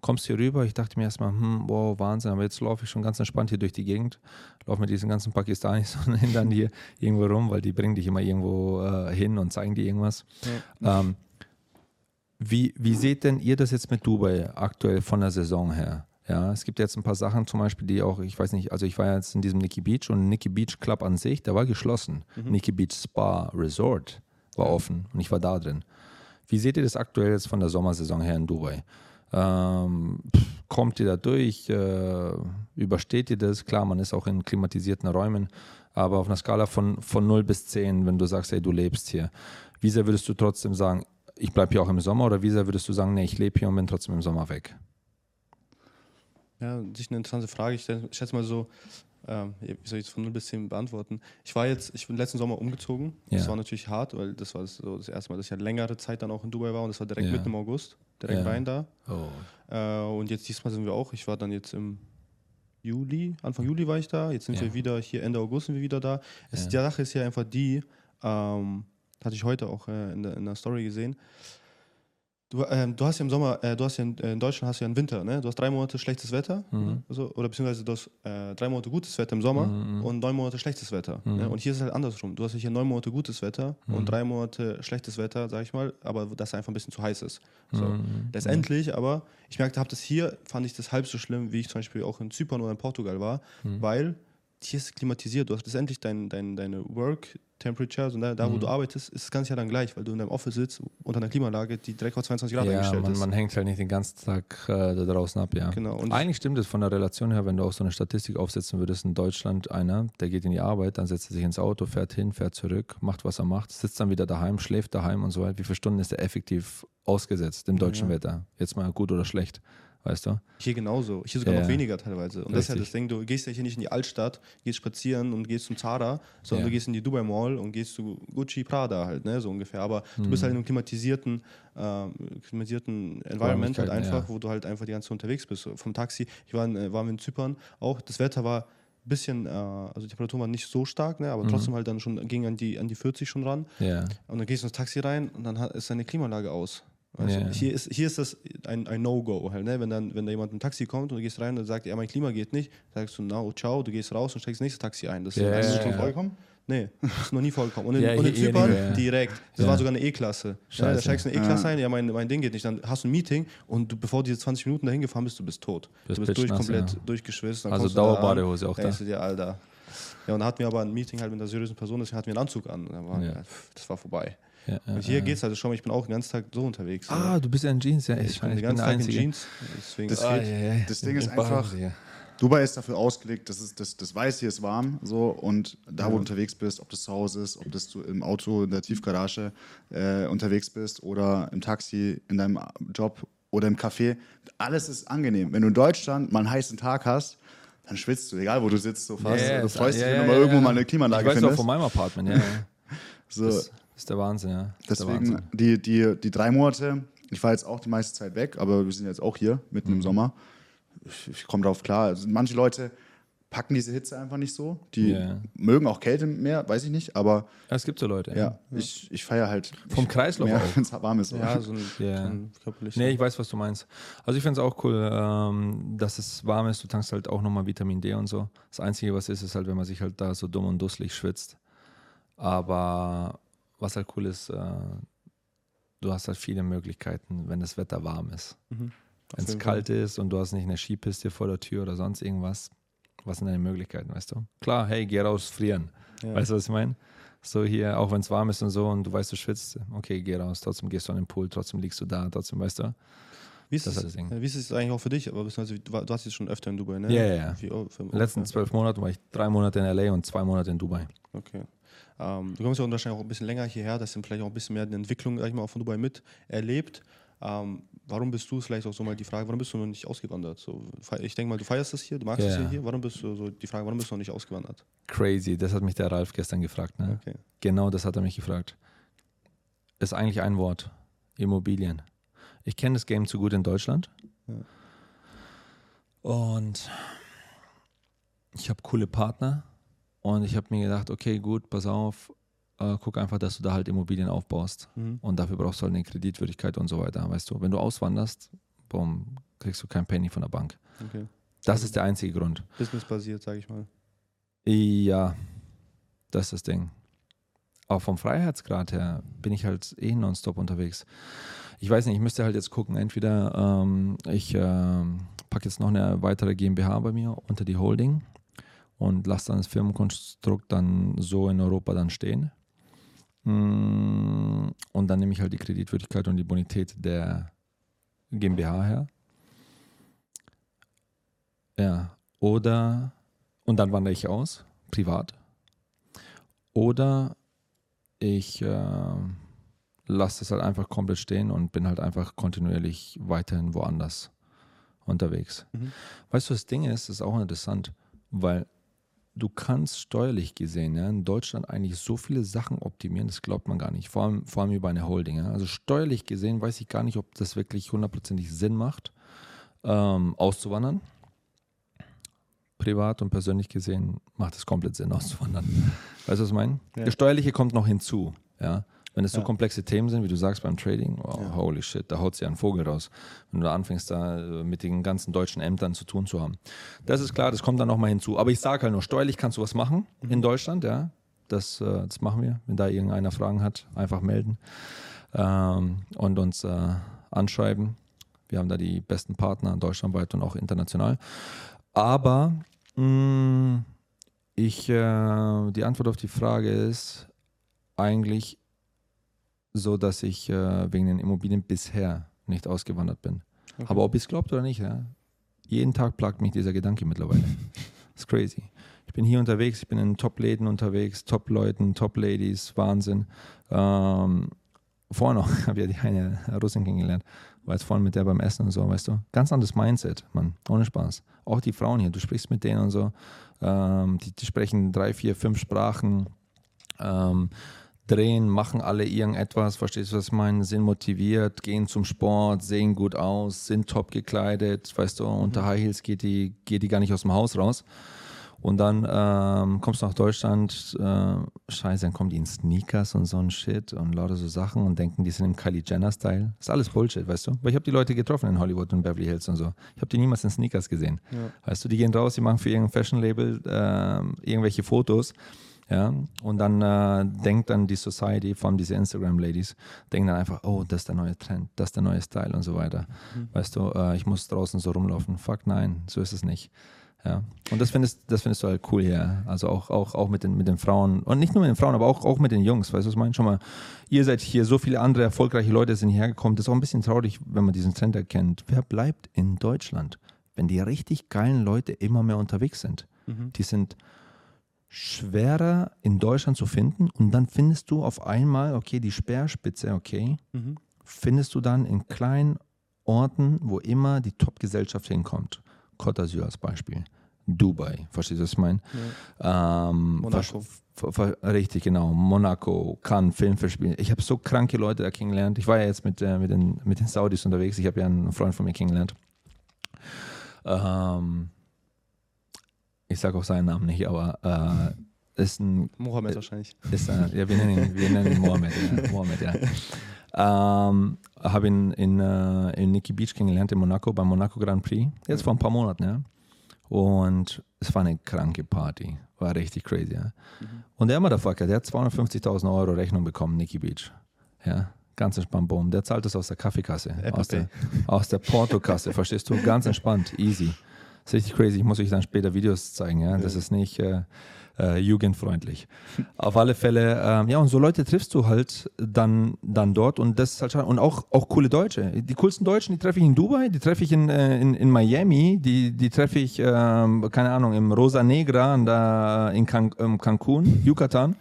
Kommst hier rüber, ich dachte mir erstmal, hm, wow, Wahnsinn, aber jetzt laufe ich schon ganz entspannt hier durch die Gegend, laufe mit diesen ganzen Pakistanis und Hindern hier irgendwo rum, weil die bringen dich immer irgendwo äh, hin und zeigen dir irgendwas. Ähm, wie, wie seht denn ihr das jetzt mit Dubai aktuell von der Saison her? Ja, es gibt jetzt ein paar Sachen zum Beispiel, die auch, ich weiß nicht, also ich war jetzt in diesem Nikki Beach und Nikki Beach Club an sich, der war geschlossen. Nikki Beach Spa Resort war offen und ich war da drin. Wie seht ihr das aktuell jetzt von der Sommersaison her in Dubai? Ähm, kommt ihr da durch? Äh, übersteht ihr das? Klar, man ist auch in klimatisierten Räumen, aber auf einer Skala von, von 0 bis 10, wenn du sagst, ey, du lebst hier, wie sehr würdest du trotzdem sagen, ich bleibe hier auch im Sommer oder wie sehr würdest du sagen, nee, ich lebe hier und bin trotzdem im Sommer weg? Ja, sich eine interessante Frage. Ich schätze mal so, ähm, wie soll ich das von 0 bis 10 beantworten? Ich war jetzt, ich bin letzten Sommer umgezogen. Das Ja. war natürlich hart, weil das war so das erste Mal, dass ich halt längere Zeit dann auch in Dubai war und das war direkt Ja. mitten im August, direkt Ja. rein da. Oh. Äh, und jetzt diesmal sind wir auch, ich war dann jetzt im Juli, Anfang Juli war ich da, jetzt sind Ja. wir wieder hier, Ende August sind wir wieder da. Es, Ja. Die Sache ist ja einfach die, ähm, hatte ich heute auch äh, in, der, in der Story gesehen. Du, ähm, du hast ja im Sommer, äh, du hast ja in, äh, in Deutschland hast du ja einen Winter, ne? Du hast drei Monate schlechtes Wetter, Mhm. also, oder beziehungsweise du hast äh, drei Monate gutes Wetter im Sommer Mhm. und neun Monate schlechtes Wetter. Mhm. Ne? Und hier ist es halt andersrum. Du hast hier neun Monate gutes Wetter Mhm. und drei Monate schlechtes Wetter, sag ich mal, aber das einfach ein bisschen zu heiß ist. So. Mhm. Letztendlich aber, ich merkte, habe das hier, fand ich das halb so schlimm, wie ich zum Beispiel auch in Zypern oder in Portugal war, Mhm. weil hier ist es klimatisiert. Du hast letztendlich dein, dein, deine Work Temperature, also da, da wo Mhm. du arbeitest, ist das ganze Jahr dann gleich, weil du in deinem Office sitzt, unter einer Klimaanlage, die direkt auf 22 Grad Ja, eingestellt man, ist. man hängt halt nicht den ganzen Tag äh, da draußen ab, ja. Genau. Und Eigentlich stimmt es von der Relation her, wenn du auch so eine Statistik aufsetzen würdest, in Deutschland einer, der geht in die Arbeit, dann setzt er sich ins Auto, fährt hin, fährt zurück, macht, was er macht, sitzt dann wieder daheim, schläft daheim und so weiter. Wie viele Stunden ist er effektiv ausgesetzt im deutschen Ja. Wetter? Jetzt mal gut oder schlecht, weißt du? Hier genauso. Hier sogar Ja. noch weniger teilweise. Und das ist ja Richtig. das Ding, du gehst ja hier nicht in die Altstadt, gehst spazieren und gehst zum Zara, sondern Ja. du gehst in die Dubai Mall und gehst zu Gucci, Prada halt, ne, so ungefähr. Aber du bist Mhm. halt in einem klimatisierten, ähm, klimatisierten Environment halt einfach, ja. wo du halt einfach die ganze Zeit unterwegs bist. Vom Taxi, ich war in, äh, waren wir in Zypern auch, das Wetter war ein bisschen, äh, also die Temperatur war nicht so stark, ne, aber Mhm. trotzdem halt dann schon, ging an die, an die 40 schon ran. Ja. Und dann gehst du ins Taxi rein und dann hat, ist deine Klimaanlage aus. Ja. du? Hier, ist, hier ist das ein, ein No-Go halt, ne? Wenn dann, wenn da jemand im Taxi kommt und du gehst rein und sagt, ja, mein Klima geht nicht, sagst du, na, oh, ciao, du gehst raus und steigst ins nächste Taxi ein. Das Ja, das ja, ist schon. Vollkommen? Nee, das ist noch nie vorgekommen. Und in, Ja, und in Zypern ja. direkt. Das Ja. war sogar eine E-Klasse. Ja, da steigst du in eine E-Klasse ein, ja, mein, mein Ding geht nicht. Dann hast du ein Meeting und du, bevor du diese 20 Minuten dahin gefahren bist, du bist tot. Bist du bist durch, komplett ja. durchgeschwitzt. Also du da Dauerbadehose auch da. denkst du dir, Alter. Ja, und dann hatten wir aber ein Meeting halt mit einer seriösen Person, deswegen hatten wir einen Anzug an. Da war, Ja. ja, pff, das war vorbei. Ja, Und hier ja. geht's halt schon mal, ich bin auch den ganzen Tag so unterwegs. Ah, du bist ja in Jeans, ja. ich bin den ich ganzen der Tag in Einzige. Jeans. Deswegen, Das ah, geht. ja, ja. Das Ding ist Ich einfach-. Dubai ist dafür ausgelegt, das, ist, das, das weiß hier ist warm so und da, wo Ja. du unterwegs bist, ob das zu Hause ist, ob das du im Auto in der Tiefgarage äh, unterwegs bist oder im Taxi, in deinem Job oder im Café, alles ist angenehm. Wenn du in Deutschland mal einen heißen Tag hast, dann schwitzt du, egal wo du sitzt, so fast. Ja, du freust ja, dich, wenn du mal irgendwo mal eine Klimaanlage Ich weiß auch findest. von meinem Apartment, ja. ja. so, Das ist der Wahnsinn, ja. Das ist der Deswegen Wahnsinn. die, die, die drei Monate, ich war jetzt auch die meiste Zeit weg, aber wir sind jetzt auch hier, mitten Mhm. im Sommer. Ich, ich komme darauf klar. Also manche Leute packen diese Hitze einfach nicht so. Die Ja. mögen auch Kälte mehr, weiß ich nicht, aber Ja, es gibt so Leute. ja, ich, ich feiere halt. Vom Kreislauf mehr, auch. wenn es warm ist. ja, so ein, Ja. so ein körperliches. Nee, ich weiß, was du meinst. Also ich finde es auch cool, ähm, dass es warm ist. Du tankst halt auch nochmal Vitamin D und so. Das Einzige, was ist, ist halt, wenn man sich halt da so dumm und dusselig schwitzt. Aber was halt cool ist, äh, du hast halt viele Möglichkeiten, wenn das Wetter warm ist. Mhm. Wenn es kalt ist und du hast nicht eine Skipiste vor der Tür oder sonst irgendwas, was sind deine Möglichkeiten, weißt du? Klar, hey, geh raus, frieren. Ja. Weißt du, was ich meine? So hier, auch wenn es warm ist und so und du weißt, du schwitzt, okay, geh raus, trotzdem gehst du an den Pool, trotzdem liegst du da, trotzdem, weißt du? Wie ist, Das das äh, wie ist es eigentlich auch für dich? Aber beziehungsweise du, war- du warst jetzt schon öfter in Dubai, ne? Ja, ja, oh, In den letzten zwölf Monaten war ich drei Monate in LA und zwei Monate in Dubai. Okay. Ähm, du kommst ja wahrscheinlich auch ein bisschen länger hierher, das sind vielleicht auch ein bisschen mehr eine Entwicklung, sag ich mal, auch von Dubai miterlebt. Ähm, warum bist du, vielleicht auch so mal die Frage, warum bist du noch nicht ausgewandert? So, ich denke mal, du feierst das hier, du magst es ja. hier. Warum bist du so die Frage, warum bist du noch nicht ausgewandert? Crazy, das hat mich der Ralf gestern gefragt. Ne? Okay. Genau das hat er mich gefragt. Ist eigentlich ein Wort. Immobilien. Ich kenne das Game zu gut in Deutschland. Ja. Und ich habe coole Partner. Und ich habe mir gedacht, okay, gut, pass auf, äh, guck einfach, dass du da halt Immobilien aufbaust. Mhm. Und dafür brauchst du halt eine Kreditwürdigkeit und so weiter. Weißt du, wenn du auswanderst, boom, kriegst du kein Penny von der Bank. Okay. Das ist der einzige Grund. Businessbasiert, sage ich mal. Ja, das ist das Ding. Auch vom Freiheitsgrad her bin ich halt eh nonstop unterwegs. Ich weiß nicht, ich müsste halt jetzt gucken, entweder ähm, ich ähm, packe jetzt noch eine weitere GmbH bei mir unter die Holding und lasse dann das Firmenkonstrukt dann so in Europa dann stehen. Mm, Und dann nehme ich halt die Kreditwürdigkeit und die Bonität der GmbH her. Ja, oder und dann wandere ich aus, privat. Oder ich äh, lasse es halt einfach komplett stehen und bin halt einfach kontinuierlich weiterhin woanders unterwegs. Mhm. Weißt du, das Ding ist, das ist auch interessant, weil du kannst steuerlich gesehen ja, in Deutschland eigentlich so viele Sachen optimieren, das glaubt man gar nicht. Vor allem, vor allem über eine Holding. Ja. Also steuerlich gesehen weiß ich gar nicht, ob das wirklich hundertprozentig Sinn macht, ähm, auszuwandern. Privat und persönlich gesehen macht es komplett Sinn, auszuwandern. Weißt du, was ich meine? Ja. Das Steuerliche kommt noch hinzu. Ja. Wenn es so Ja. komplexe Themen sind, wie du sagst beim Trading, wow, Ja. holy shit, da haut sich ein Vogel raus, wenn du da anfängst, da äh, mit den ganzen deutschen Ämtern zu tun zu haben. Das ist klar, das kommt dann nochmal hinzu. Aber ich sage halt nur, steuerlich kannst du was machen in Deutschland, ja. Das, äh, das machen wir. Wenn da irgendeiner Fragen hat, einfach melden ähm, und uns äh, anschreiben. Wir haben da die besten Partner deutschlandweit und auch international. Aber mh, ich, äh, die Antwort auf die Frage ist eigentlich so, dass ich äh, wegen den Immobilien bisher nicht ausgewandert bin. Okay. Aber ob ihr es glaubt oder nicht, ja, jeden Tag plagt mich dieser Gedanke mittlerweile. Das ist crazy. Ich bin hier unterwegs, ich bin in Top-Läden unterwegs, Top-Leuten, Top-Ladies, Wahnsinn. Ähm, vorher noch habe ich ja die eine Russin kennengelernt, war jetzt vorhin mit der beim Essen und so, weißt du. Ganz anderes Mindset, Mann, ohne Spaß. Auch die Frauen hier, du sprichst mit denen und so, ähm, die, die sprechen drei, vier, fünf Sprachen, ähm, drehen, machen alle irgendetwas, verstehst du, was ich meine? Sind motiviert, gehen zum Sport, sehen gut aus, sind top gekleidet, weißt du, unter High Heels geht die, geht die gar nicht aus dem Haus raus. Und dann ähm, kommst du nach Deutschland, äh, scheiße, dann kommen die in Sneakers und so ein Shit und lauter so Sachen und denken, die sind im Kylie Jenner-Style. Ist alles Bullshit, weißt du? Weil ich habe die Leute getroffen in Hollywood und Beverly Hills und so. Ich habe die niemals in Sneakers gesehen. Ja. Weißt du, die gehen raus, die machen für irgendein Fashion-Label ähm, irgendwelche Fotos. Ja, und dann äh, denkt dann die Society, vor allem diese Instagram-Ladies, denken dann einfach, oh, das ist der neue Trend, das ist der neue Style und so weiter. Weißt du, äh, ich muss draußen so rumlaufen. Fuck, nein, so ist es nicht. Ja. Und das findest, das findest du halt cool hier. Also auch, auch, auch mit, den, mit den Frauen. Und nicht nur mit den Frauen, aber auch, auch mit den Jungs. Weißt du, was ich meine? Schon mal, ihr seid hier, so viele andere erfolgreiche Leute sind hierher gekommen. Das ist auch ein bisschen traurig, wenn man diesen Trend erkennt. Wer bleibt in Deutschland, wenn die richtig geilen Leute immer mehr unterwegs sind? Mhm. Die sind schwerer in Deutschland zu finden und dann findest du auf einmal, okay, die Speerspitze, okay, Mhm. findest du dann in kleinen Orten, wo immer die Top-Gesellschaft hinkommt. Côte d'Azur als Beispiel. Dubai, verstehst du, was ich meine? Ähm, Monaco. Richtig, genau. Monaco, Cannes, Filmfestspiel. Ich habe so kranke Leute da kennengelernt. Ich war ja jetzt mit, äh, mit, den, mit den Saudis unterwegs. Ich habe ja einen Freund von mir kennengelernt. Ähm, ich sage auch seinen Namen nicht, aber äh, ist ein Mohammed Äh, wahrscheinlich. ist, äh, ja, wir nennen ihn, wir nennen ihn Mohammed. Ja, Mohammed, ja. Ähm, habe ihn in, äh, in Nikki Beach kennengelernt, in Monaco, beim Monaco Grand Prix. Jetzt vor ein paar Monaten, ja. Und es war eine kranke Party. War richtig crazy, ja. Und der Motherfucker, der hat 250.000 Euro Rechnung bekommen, Nikki Beach. Ja, ganz entspannt, boom. Der zahlt das aus der Kaffeekasse, Apple aus der, aus der Portokasse, verstehst du? Ganz entspannt, easy. Das ist richtig crazy. Ich muss euch dann später Videos zeigen, ja. Das ist nicht äh, äh, jugendfreundlich. Auf alle Fälle, ähm, ja, und so Leute triffst du halt dann, dann dort und das ist halt schade. Und auch, auch coole Deutsche. Die coolsten Deutschen, die treffe ich in Dubai, die treffe ich in, äh, in, in Miami, die, die treffe ich, ähm, keine Ahnung, im Rosa Negra und da in Can ähm, Cancun, Yucatan.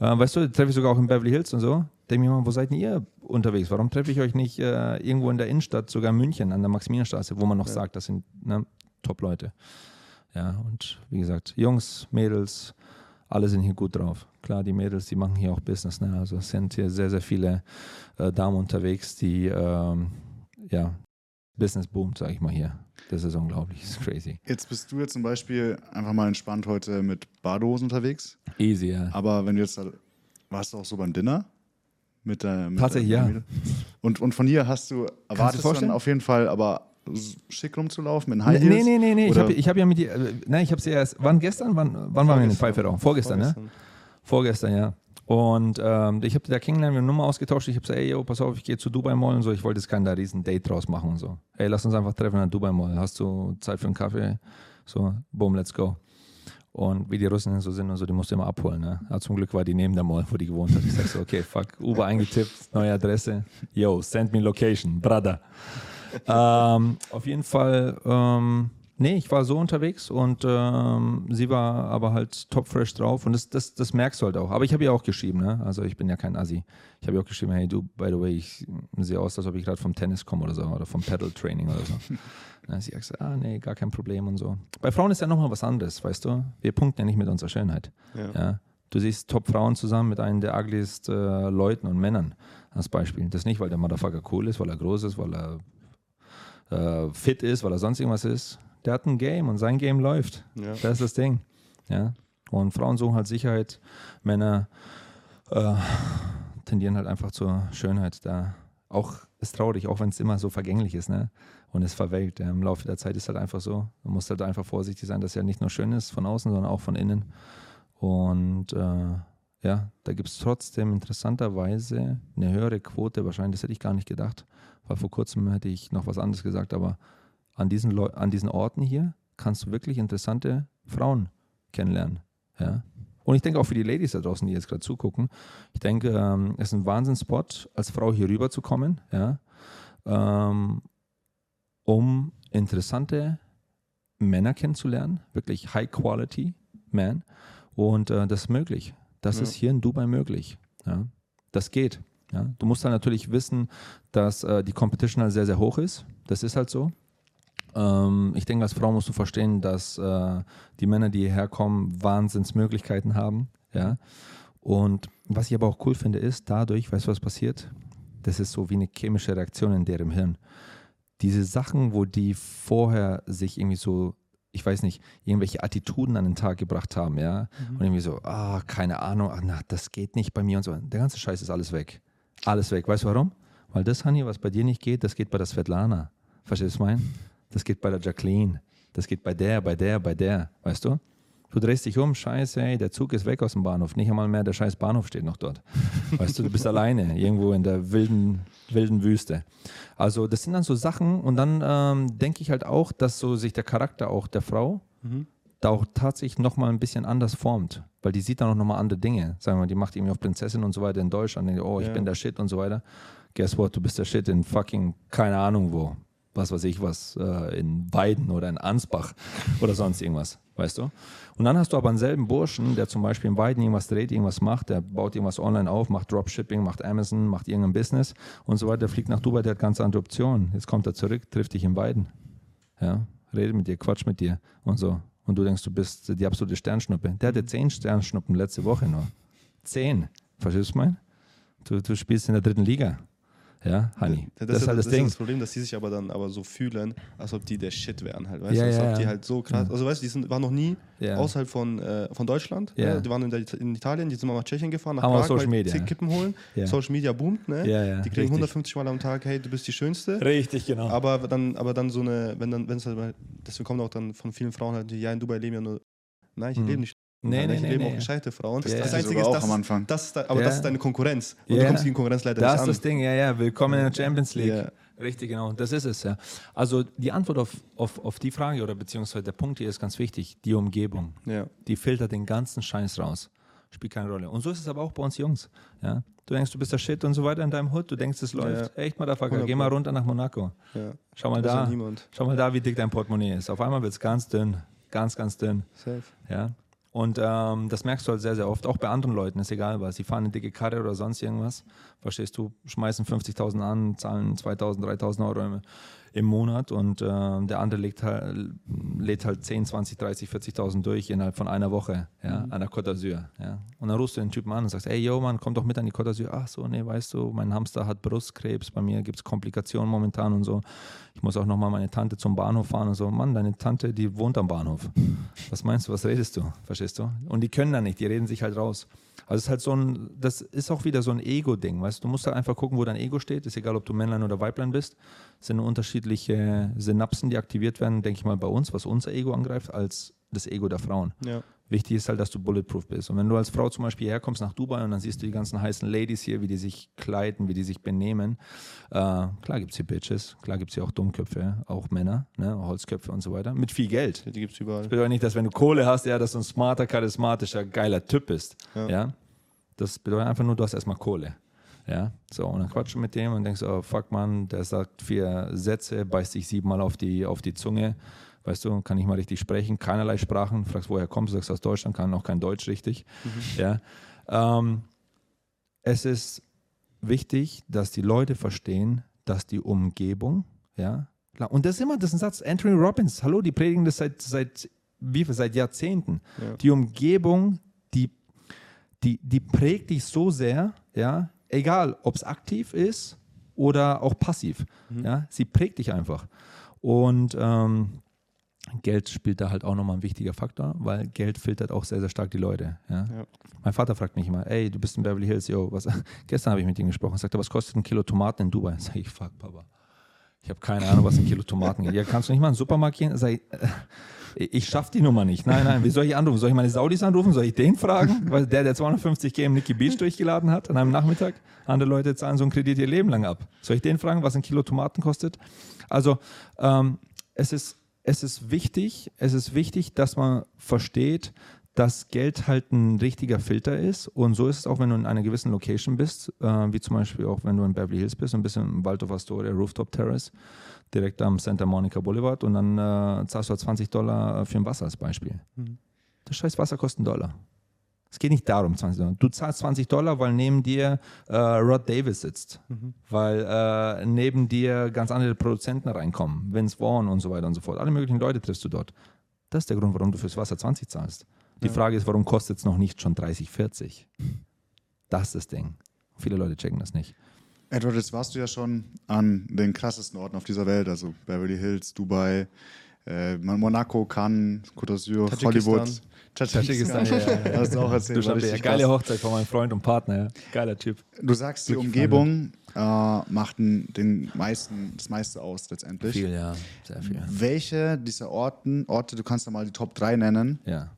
Äh, weißt du, die treffe ich sogar auch in Beverly Hills und so. Denke mir mal, wo seid denn ihr unterwegs? Warum treffe ich euch nicht äh, irgendwo in der Innenstadt, sogar in München, an der Maximilianstraße, wo man noch sagt, das sind ne, Top-Leute. Ja, und wie gesagt, Jungs, Mädels, alle sind hier gut drauf. Klar, die Mädels, die machen hier auch Business. Ne? Also es sind hier sehr, sehr viele äh, Damen unterwegs, die ähm, ja, Business boomt, sage ich mal hier. Das ist unglaublich, das ist crazy. Jetzt bist du jetzt zum Beispiel einfach mal entspannt heute mit Badehosen unterwegs. Easy, ja. Aber wenn du jetzt, da- warst du auch so beim Dinner? Mit der, mit Tatsächlich, der ja. Und, und von hier hast du, erwartest du dann auf jeden Fall, aber schick rumzulaufen mit High Nee, Heels? nee, nee, nee. Ich Oder- habe ich hab ja mit dir, äh, nein, ich habe sie erst, wann gestern? Wann, wann waren wir in den Vorgestern. Vorgestern, ne? Vorgestern, ja. Und ähm, ich habe da kennengelernt, wir haben Nummer ausgetauscht. Ich habe gesagt, ey, yo, pass auf, ich gehe zu Dubai Mall und so. Ich wollte jetzt kein da riesen Date draus machen und so. Ey, lass uns einfach treffen an Dubai Mall. Hast du Zeit für einen Kaffee? So, boom, let's go. Und wie die Russen so sind und so, die musst du immer abholen. Ne? Aber zum Glück war die neben der Mall, wo die gewohnt hat. Ich sag so, okay, fuck, Uber eingetippt, neue Adresse. Yo, send me location, brother. Ähm, auf jeden Fall, ähm, nee, ich war so unterwegs und ähm, sie war aber halt top fresh drauf und das, das, das merkst du halt auch. Aber ich habe ihr auch geschrieben, ne? also ich bin ja kein Assi. Ich habe ihr auch geschrieben, hey du, by the way, ich sehe aus, als ob ich gerade vom Tennis komme oder so oder vom Pedal Training oder so. Dann hat sie gesagt, ah nee, gar kein Problem und so. Bei Frauen ist ja nochmal was anderes, weißt du? Wir punkten ja nicht mit unserer Schönheit. Ja. Ja. Du siehst Top-Frauen zusammen mit einem der ugliest äh, Leuten und Männern als Beispiel. Das nicht, weil der Motherfucker cool ist, weil er groß ist, weil er äh, fit ist, weil er sonst irgendwas ist. Der hat ein Game und sein Game läuft. Ja. Das ist das Ding. Ja. Und Frauen suchen halt Sicherheit, Männer äh, tendieren halt einfach zur Schönheit. Da auch ist traurig, auch wenn es immer so vergänglich ist, ne? Und es verwelkt. Ja. Im Laufe der Zeit ist halt einfach so. Man muss halt einfach vorsichtig sein, dass er nicht nur schön ist von außen, sondern auch von innen. Und äh, ja, da gibt es trotzdem interessanterweise eine höhere Quote. Wahrscheinlich, das hätte ich gar nicht gedacht, weil vor kurzem hätte ich noch was anderes gesagt, aber an diesen, Leu an diesen Orten hier kannst du wirklich interessante Frauen kennenlernen. Ja. Und ich denke auch für die Ladies da draußen, die jetzt gerade zugucken, ich denke, ähm, es ist ein Wahnsinnsspot, als Frau hier rüber zu kommen, ja, ähm, um interessante Männer kennenzulernen, wirklich High Quality Man. Und äh, das ist möglich. Das Ja. ist hier in Dubai möglich. Ja. Das geht. Ja. Du musst dann natürlich wissen, dass äh, die Competition halt sehr, sehr hoch ist. Das ist halt so. Ähm, ich denke, als Frau musst du verstehen, dass äh, die Männer, die hierher kommen, Wahnsinnsmöglichkeiten haben. Ja. Und was ich aber auch cool finde, ist, dadurch, weißt du, was passiert? Das ist so wie eine chemische Reaktion in deren Hirn. Diese Sachen, wo die vorher sich irgendwie so, ich weiß nicht, irgendwelche Attituden an den Tag gebracht haben, ja, und irgendwie so, ah, keine Ahnung, ach, na, das geht nicht bei mir und so. Der ganze Scheiß ist alles weg. Alles weg. Weißt du warum? Weil das, Honey, was bei dir nicht geht, das geht bei der Svetlana. Verstehst du, was ich meine? Das geht bei der Jacqueline. Das geht bei der, bei der, bei der. Weißt du? Du drehst dich um, scheiße, ey, der Zug ist weg aus dem Bahnhof. Nicht einmal mehr der scheiß Bahnhof steht noch dort. Weißt du, du bist alleine, irgendwo in der wilden, wilden Wüste. Also das sind dann so Sachen und dann ähm, denke ich halt auch, dass so sich der Charakter auch der Frau da auch tatsächlich nochmal ein bisschen anders formt. Weil die sieht dann auch nochmal andere Dinge. Sagen wir mal, die macht irgendwie auf Prinzessin und so weiter in Deutschland. Denkt, oh, ich Ja. bin der Shit und so weiter. Guess what, du bist der Shit in fucking, keine Ahnung wo. Was weiß ich was, äh, in Weiden oder in Ansbach oder sonst irgendwas, weißt du? Und dann hast du aber einen selben Burschen, der zum Beispiel in Weiden irgendwas dreht, irgendwas macht, der baut irgendwas online auf, macht Dropshipping, macht Amazon, macht irgendein Business und so weiter, der fliegt nach Dubai, der hat ganz andere Optionen. Jetzt kommt er zurück, trifft dich in Weiden. Ja, redet mit dir, quatscht mit dir und so. Und du denkst, du bist die absolute Sternschnuppe. Der hatte zehn Sternschnuppen letzte Woche nur. Zehn. Verstehst du, mein? Du, du spielst in der dritten Liga. Ja, Honey. Das, ist halt das, Ding. das Problem, dass die sich aber dann aber so fühlen, als ob die der Shit wären halt, weißt Ja, du? Als ja, ob ja. die halt so krass, also weißt du, die sind, waren noch nie Ja. außerhalb von, äh, von Deutschland, Ja. ne? die waren in, der, in Italien, die sind mal nach Tschechien gefahren, nach Prag, Social Media. zig Kippen holen, Ja. Social Media boomt, ne? Ja, ja, die kriegen richtig. 150 Mal am Tag, hey, du bist die Schönste. Richtig, genau. Aber dann, aber dann so eine, wenn dann, wenn es halt, deswegen kommt auch dann von vielen Frauen halt, die, ja, in Dubai leben ja nur, nein, ich Hm. lebe nicht. Nee, Nein, nee, nee, lebe nee. auch gescheite Frauen. Ja, das ja. Einzige ist, das, am Anfang. Das ist, de- aber Ja. das ist deine Konkurrenz. Und Ja. du kommst gegen Konkurrenz leider Das nicht ist an. das Ding, ja, ja. Willkommen in der Champions League. Ja. Richtig, genau. Das ist es, ja. Also die Antwort auf, auf, auf die Frage oder beziehungsweise der Punkt hier ist ganz wichtig. Die Umgebung. Ja. Die filtert den ganzen Scheiß raus. Spielt keine Rolle. Und so ist es aber auch bei uns Jungs. Ja? Du denkst, du bist der Shit und so weiter in deinem Hood. Du denkst, es läuft. Echt, Motherfucker. Geh mal runter nach Monaco. Ja. Schau mal Das da. ist. Schau mal da, wie dick dein Portemonnaie ist. Auf einmal wird es ganz dünn. Ganz, ganz dünn. Safe. Ja. Und ähm, das merkst du halt sehr, sehr oft, auch bei anderen Leuten, ist egal was. Sie fahren eine dicke Karre oder sonst irgendwas, verstehst du, schmeißen 50.000 an, zahlen 2.000, 3.000 Euro im, Monat und äh, der andere legt halt, lädt halt 10, 20, 30, 40.000 durch innerhalb von einer Woche ja, mhm. an der Côte d'Azur. Ja. Und dann rufst du den Typen an und sagst, ey, yo, Mann, komm doch mit an die Côte d'Azur. Ach so, nee, weißt du, mein Hamster hat Brustkrebs, bei mir gibt es Komplikationen momentan und so. Ich muss auch nochmal meine Tante zum Bahnhof fahren und so. Mann, deine Tante, die wohnt am Bahnhof. Was meinst du, was redest du? Verstehst du? Und die können da nicht, die reden sich halt raus. Also es ist halt so ein, das ist auch wieder so ein Ego-Ding, weißt du? Musst halt einfach gucken, wo dein Ego steht. Ist egal, ob du Männlein oder Weiblein bist. Es sind unterschiedliche Synapsen, die aktiviert werden, denke ich mal, bei uns, was unser Ego angreift, als das Ego der Frauen. Ja. Wichtig ist halt, dass du bulletproof bist. Und wenn du als Frau zum Beispiel herkommst nach Dubai und dann siehst du die ganzen heißen Ladies hier, wie die sich kleiden, wie die sich benehmen. Äh, klar gibt es hier Bitches, klar gibt es hier auch Dummköpfe, auch Männer, ne, Holzköpfe und so weiter. Mit viel Geld. Die gibt es überall. Das bedeutet nicht, dass wenn du Kohle hast, ja, dass du ein smarter, charismatischer, geiler Typ bist. Ja. ja? Das bedeutet einfach nur, du hast erstmal Kohle. Ja, so, und dann quatschst du mit dem und denkst, oh fuck man, der sagt vier Sätze, beißt sich siebenmal auf die, auf die Zunge weißt du, kann ich mal richtig sprechen, keinerlei Sprachen, fragst, woher kommst du, sagst aus Deutschland, kann auch kein Deutsch richtig. Mhm. Ja. Ähm, es ist wichtig, dass die Leute verstehen, dass die Umgebung, ja, klar, und das ist immer, das ist ein Satz, Anthony Robbins, hallo, die predigen das seit, seit, wie viel, seit Jahrzehnten. Ja. Die Umgebung, die, die, die prägt dich so sehr, ja, egal, ob es aktiv ist oder auch passiv, mhm. ja, sie prägt dich einfach. Und ähm, Geld spielt da halt auch nochmal ein wichtiger Faktor, weil Geld filtert auch sehr, sehr stark die Leute. Ja? Ja. Mein Vater fragt mich immer, ey, du bist in Beverly Hills, yo, was, gestern habe ich mit ihm gesprochen, sagt er, was kostet ein Kilo Tomaten in Dubai? Sag ich, fuck, Papa. Ich habe keine Ahnung, was ein Kilo Tomaten geht. Ja, kannst du nicht mal in den Supermarkt gehen? Sag ich, äh, ich schaffe die Nummer nicht. Nein, nein, wie soll ich anrufen? Soll ich meine Saudis anrufen? Soll ich den fragen? Weil der, der 250k im Nicky Beach durchgeladen hat an einem Nachmittag, andere Leute zahlen so einen Kredit ihr Leben lang ab. Soll ich den fragen, was ein Kilo Tomaten kostet? Also, ähm, es ist es ist wichtig, es ist wichtig, dass man versteht, dass Geld halt ein richtiger Filter ist. Und so ist es auch, wenn du in einer gewissen Location bist, äh, wie zum Beispiel auch, wenn du in Beverly Hills bist, ein bisschen im Waldorf Astoria, Rooftop Terrace, direkt am Santa Monica Boulevard und dann äh, zahlst du halt 20 Dollar für ein Wasser als Beispiel. Mhm. Das scheiß Wasser kostet einen Dollar. Es geht nicht darum, 20 Dollar. Du zahlst 20 Dollar, weil neben dir äh, Rod Davis sitzt. Mhm. Weil äh, neben dir ganz andere Produzenten reinkommen. Vince Vaughn und so weiter und so fort. Alle möglichen Leute triffst du dort. Das ist der Grund, warum du fürs Wasser 20 zahlst. Die ja. Frage ist, warum kostet es noch nicht schon 30, 40? Das ist das Ding. Viele Leute checken das nicht. Edward, jetzt warst du ja schon an den krassesten Orten auf dieser Welt, also Beverly Hills, Dubai, äh, Monaco, Cannes, Côte d'Azur, Hollywood. Tadschikistan, ja, ja. Hast du auch erzählt. Du ja, geile Hochzeit von meinem Freund und Partner, ja. Geiler Typ. Du sagst, die Umgebung äh, macht den meisten, das meiste aus letztendlich. Viel, ja, sehr viel. Welche dieser Orten, Orte, du kannst da mal die Top 3 nennen, ja.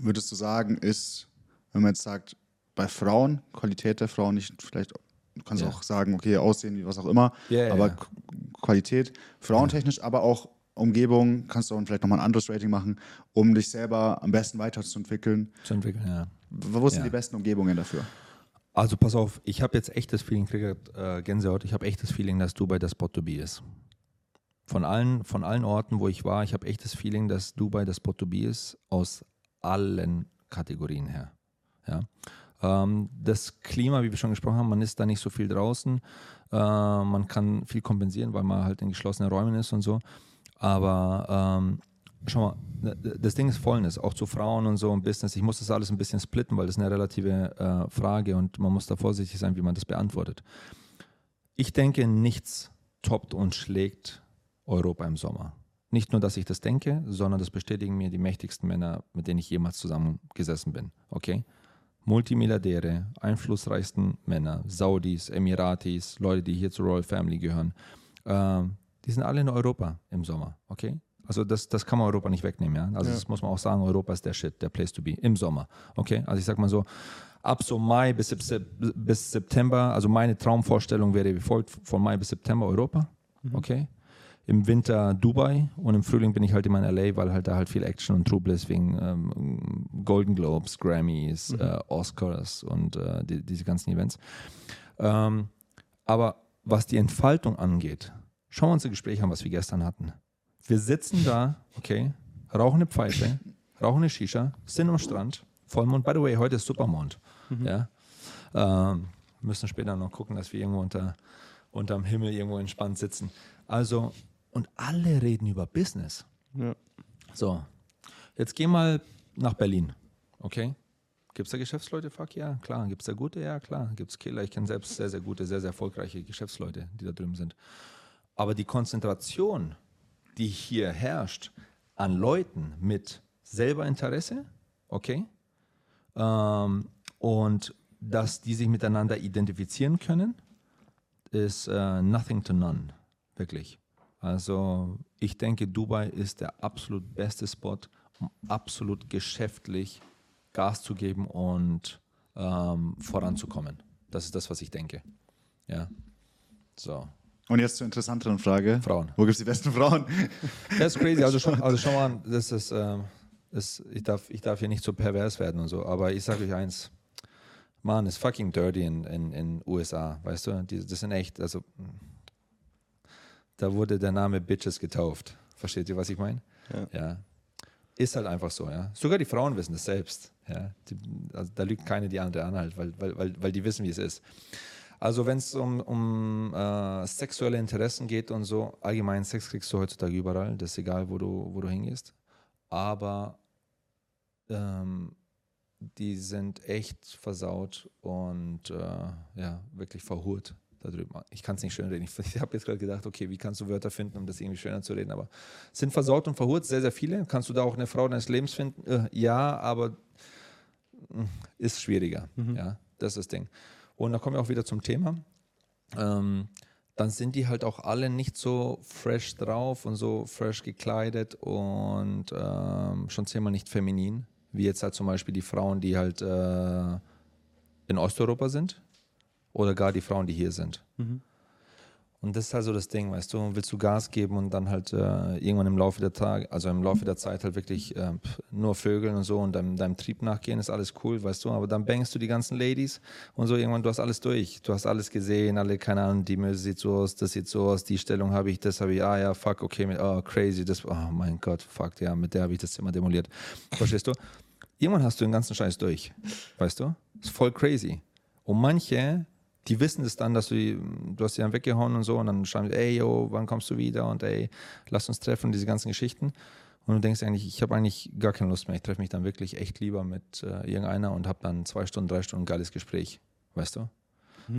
würdest du sagen, ist, wenn man jetzt sagt, bei Frauen, Qualität der Frauen, nicht vielleicht, du kannst ja. auch sagen, okay, Aussehen, wie was auch immer, ja, aber Qualität, frauentechnisch, aber auch Umgebung, kannst du auch vielleicht nochmal ein anderes Rating machen, um dich selber am besten weiterzuentwickeln. Zu entwickeln, ja. Wo sind ja. die besten Umgebungen dafür? Also pass auf, ich habe jetzt echt das Feeling, kriege äh, Gänsehaut, ich habe echt das Feeling, dass Dubai das Spot to be ist. Von allen, von allen Orten, wo ich war, ich habe echt das Feeling, dass Dubai das Spot to be ist, aus allen Kategorien her. Ja. Ähm, das Klima, wie wir schon gesprochen haben, man ist da nicht so viel draußen. Äh, man kann viel kompensieren, weil man halt in geschlossenen Räumen ist und so. Aber ähm, schau mal, ne, das Ding ist Vollnis, auch zu Frauen und so im Business. Ich muss das alles ein bisschen splitten, weil das ist eine relative äh, Frage und man muss da vorsichtig sein, wie man das beantwortet. Ich denke, nichts toppt und schlägt Europa im Sommer. Nicht nur, dass ich das denke, sondern das bestätigen mir die mächtigsten Männer, mit denen ich jemals zusammengesessen bin. Okay? Multimilliardäre, einflussreichsten Männer, Saudis, Emiratis, Leute, die hier zur Royal Family gehören. Ähm, die sind alle in Europa im Sommer, okay? Also das, das kann man Europa nicht wegnehmen, ja. Also ja. das muss man auch sagen, Europa ist der Shit, der Place to be im Sommer, okay? Also ich sag mal so, ab so Mai bis, bis September, also meine Traumvorstellung wäre wie folgt, von Mai bis September Europa, mhm. okay? Im Winter Dubai und im Frühling bin ich halt immer in LA, weil halt da halt viel Action und Trubel ist wegen ähm, Golden Globes, Grammys, mhm. äh, Oscars und äh, die, diese ganzen Events. Ähm, aber was die Entfaltung angeht, Schauen wir uns ein Gespräch an, was wir gestern hatten. Wir sitzen da, okay, rauchen eine Pfeife, rauchen eine Shisha, sind am Strand, Vollmond. By the way, heute ist Supermond. Mhm. Ja? Ähm, müssen später noch gucken, dass wir irgendwo unter, unterm Himmel irgendwo entspannt sitzen. Also, Und alle reden über Business. Ja. So, jetzt geh mal nach Berlin, okay? Gibt es da Geschäftsleute? Fuck ja, klar. Gibt es da gute? Ja, klar. Gibt es Killer? Ich kenne selbst sehr, sehr gute, sehr, sehr erfolgreiche Geschäftsleute, die da drüben sind. Aber die Konzentration, die hier herrscht, an Leuten mit selber Interesse, okay, ähm, und dass die sich miteinander identifizieren können, ist äh, nothing to none, wirklich. Also ich denke, Dubai ist der absolut beste Spot, um absolut geschäftlich Gas zu geben und ähm, voranzukommen. Das ist das, was ich denke. Ja. So. Und jetzt zur interessanteren Frage. Frauen. Wo gibt es die besten Frauen? Das ist crazy. Also schon, also schon mal, das ist, ähm, das, ich, darf, ich darf hier nicht so pervers werden und so, aber ich sage euch eins. Mann, ist fucking dirty in in, in USA, weißt du? Die, das sind echt, also da wurde der Name Bitches getauft. Versteht ihr, was ich meine? Ja. ja. Ist halt einfach so, ja. Sogar die Frauen wissen das selbst. Ja. Die, also da lügt keine die andere an, halt, weil, weil, weil, weil die wissen, wie es ist. Also wenn es um, um äh, sexuelle Interessen geht und so, allgemein Sex kriegst du heutzutage überall, das ist egal, wo du, wo du hingehst. Aber ähm, die sind echt versaut und äh, ja, wirklich verhurt da drüben. Ich kann es nicht schön reden. Ich, ich habe jetzt gerade gedacht, okay, wie kannst du Wörter finden, um das irgendwie schöner zu reden? Aber sind versaut und verhurt sehr, sehr viele. Kannst du da auch eine Frau deines Lebens finden? Äh, ja, aber mh, ist schwieriger. Ja, das ist das Ding. Und da kommen wir auch wieder zum Thema. Ähm, dann sind die halt auch alle nicht so fresh drauf und so fresh gekleidet und ähm, schon zehnmal nicht feminin, wie jetzt halt zum Beispiel die Frauen, die halt äh, in Osteuropa sind oder gar die Frauen, die hier sind. Und das ist halt so das Ding, weißt du, willst du Gas geben und dann halt äh, irgendwann im Laufe der Tage, also im Laufe der Zeit halt wirklich äh, nur Vögeln und so und deinem, deinem Trieb nachgehen, ist alles cool, weißt du, aber dann bangst du die ganzen Ladies und so irgendwann, du hast alles durch, du hast alles gesehen, alle, keine Ahnung, die Möse sieht so aus, das sieht so aus, die Stellung habe ich, das habe ich, ah ja, fuck, okay, mit, oh, crazy, das, oh mein Gott, fuck, ja, mit der habe ich das Zimmer demoliert. Verstehst du? Irgendwann hast du den ganzen Scheiß durch, weißt du? ist voll crazy. Und manche die wissen es dann, dass du, die- du hast sie dann weggehauen und so und dann schreiben sie, ey, yo, wann kommst du wieder und ey, lass uns treffen, diese ganzen Geschichten. Und du denkst eigentlich, ich habe eigentlich gar keine Lust mehr. Ich treffe mich dann wirklich echt lieber mit äh, irgendeiner und habe dann zwei Stunden, drei Stunden ein geiles Gespräch. Weißt du?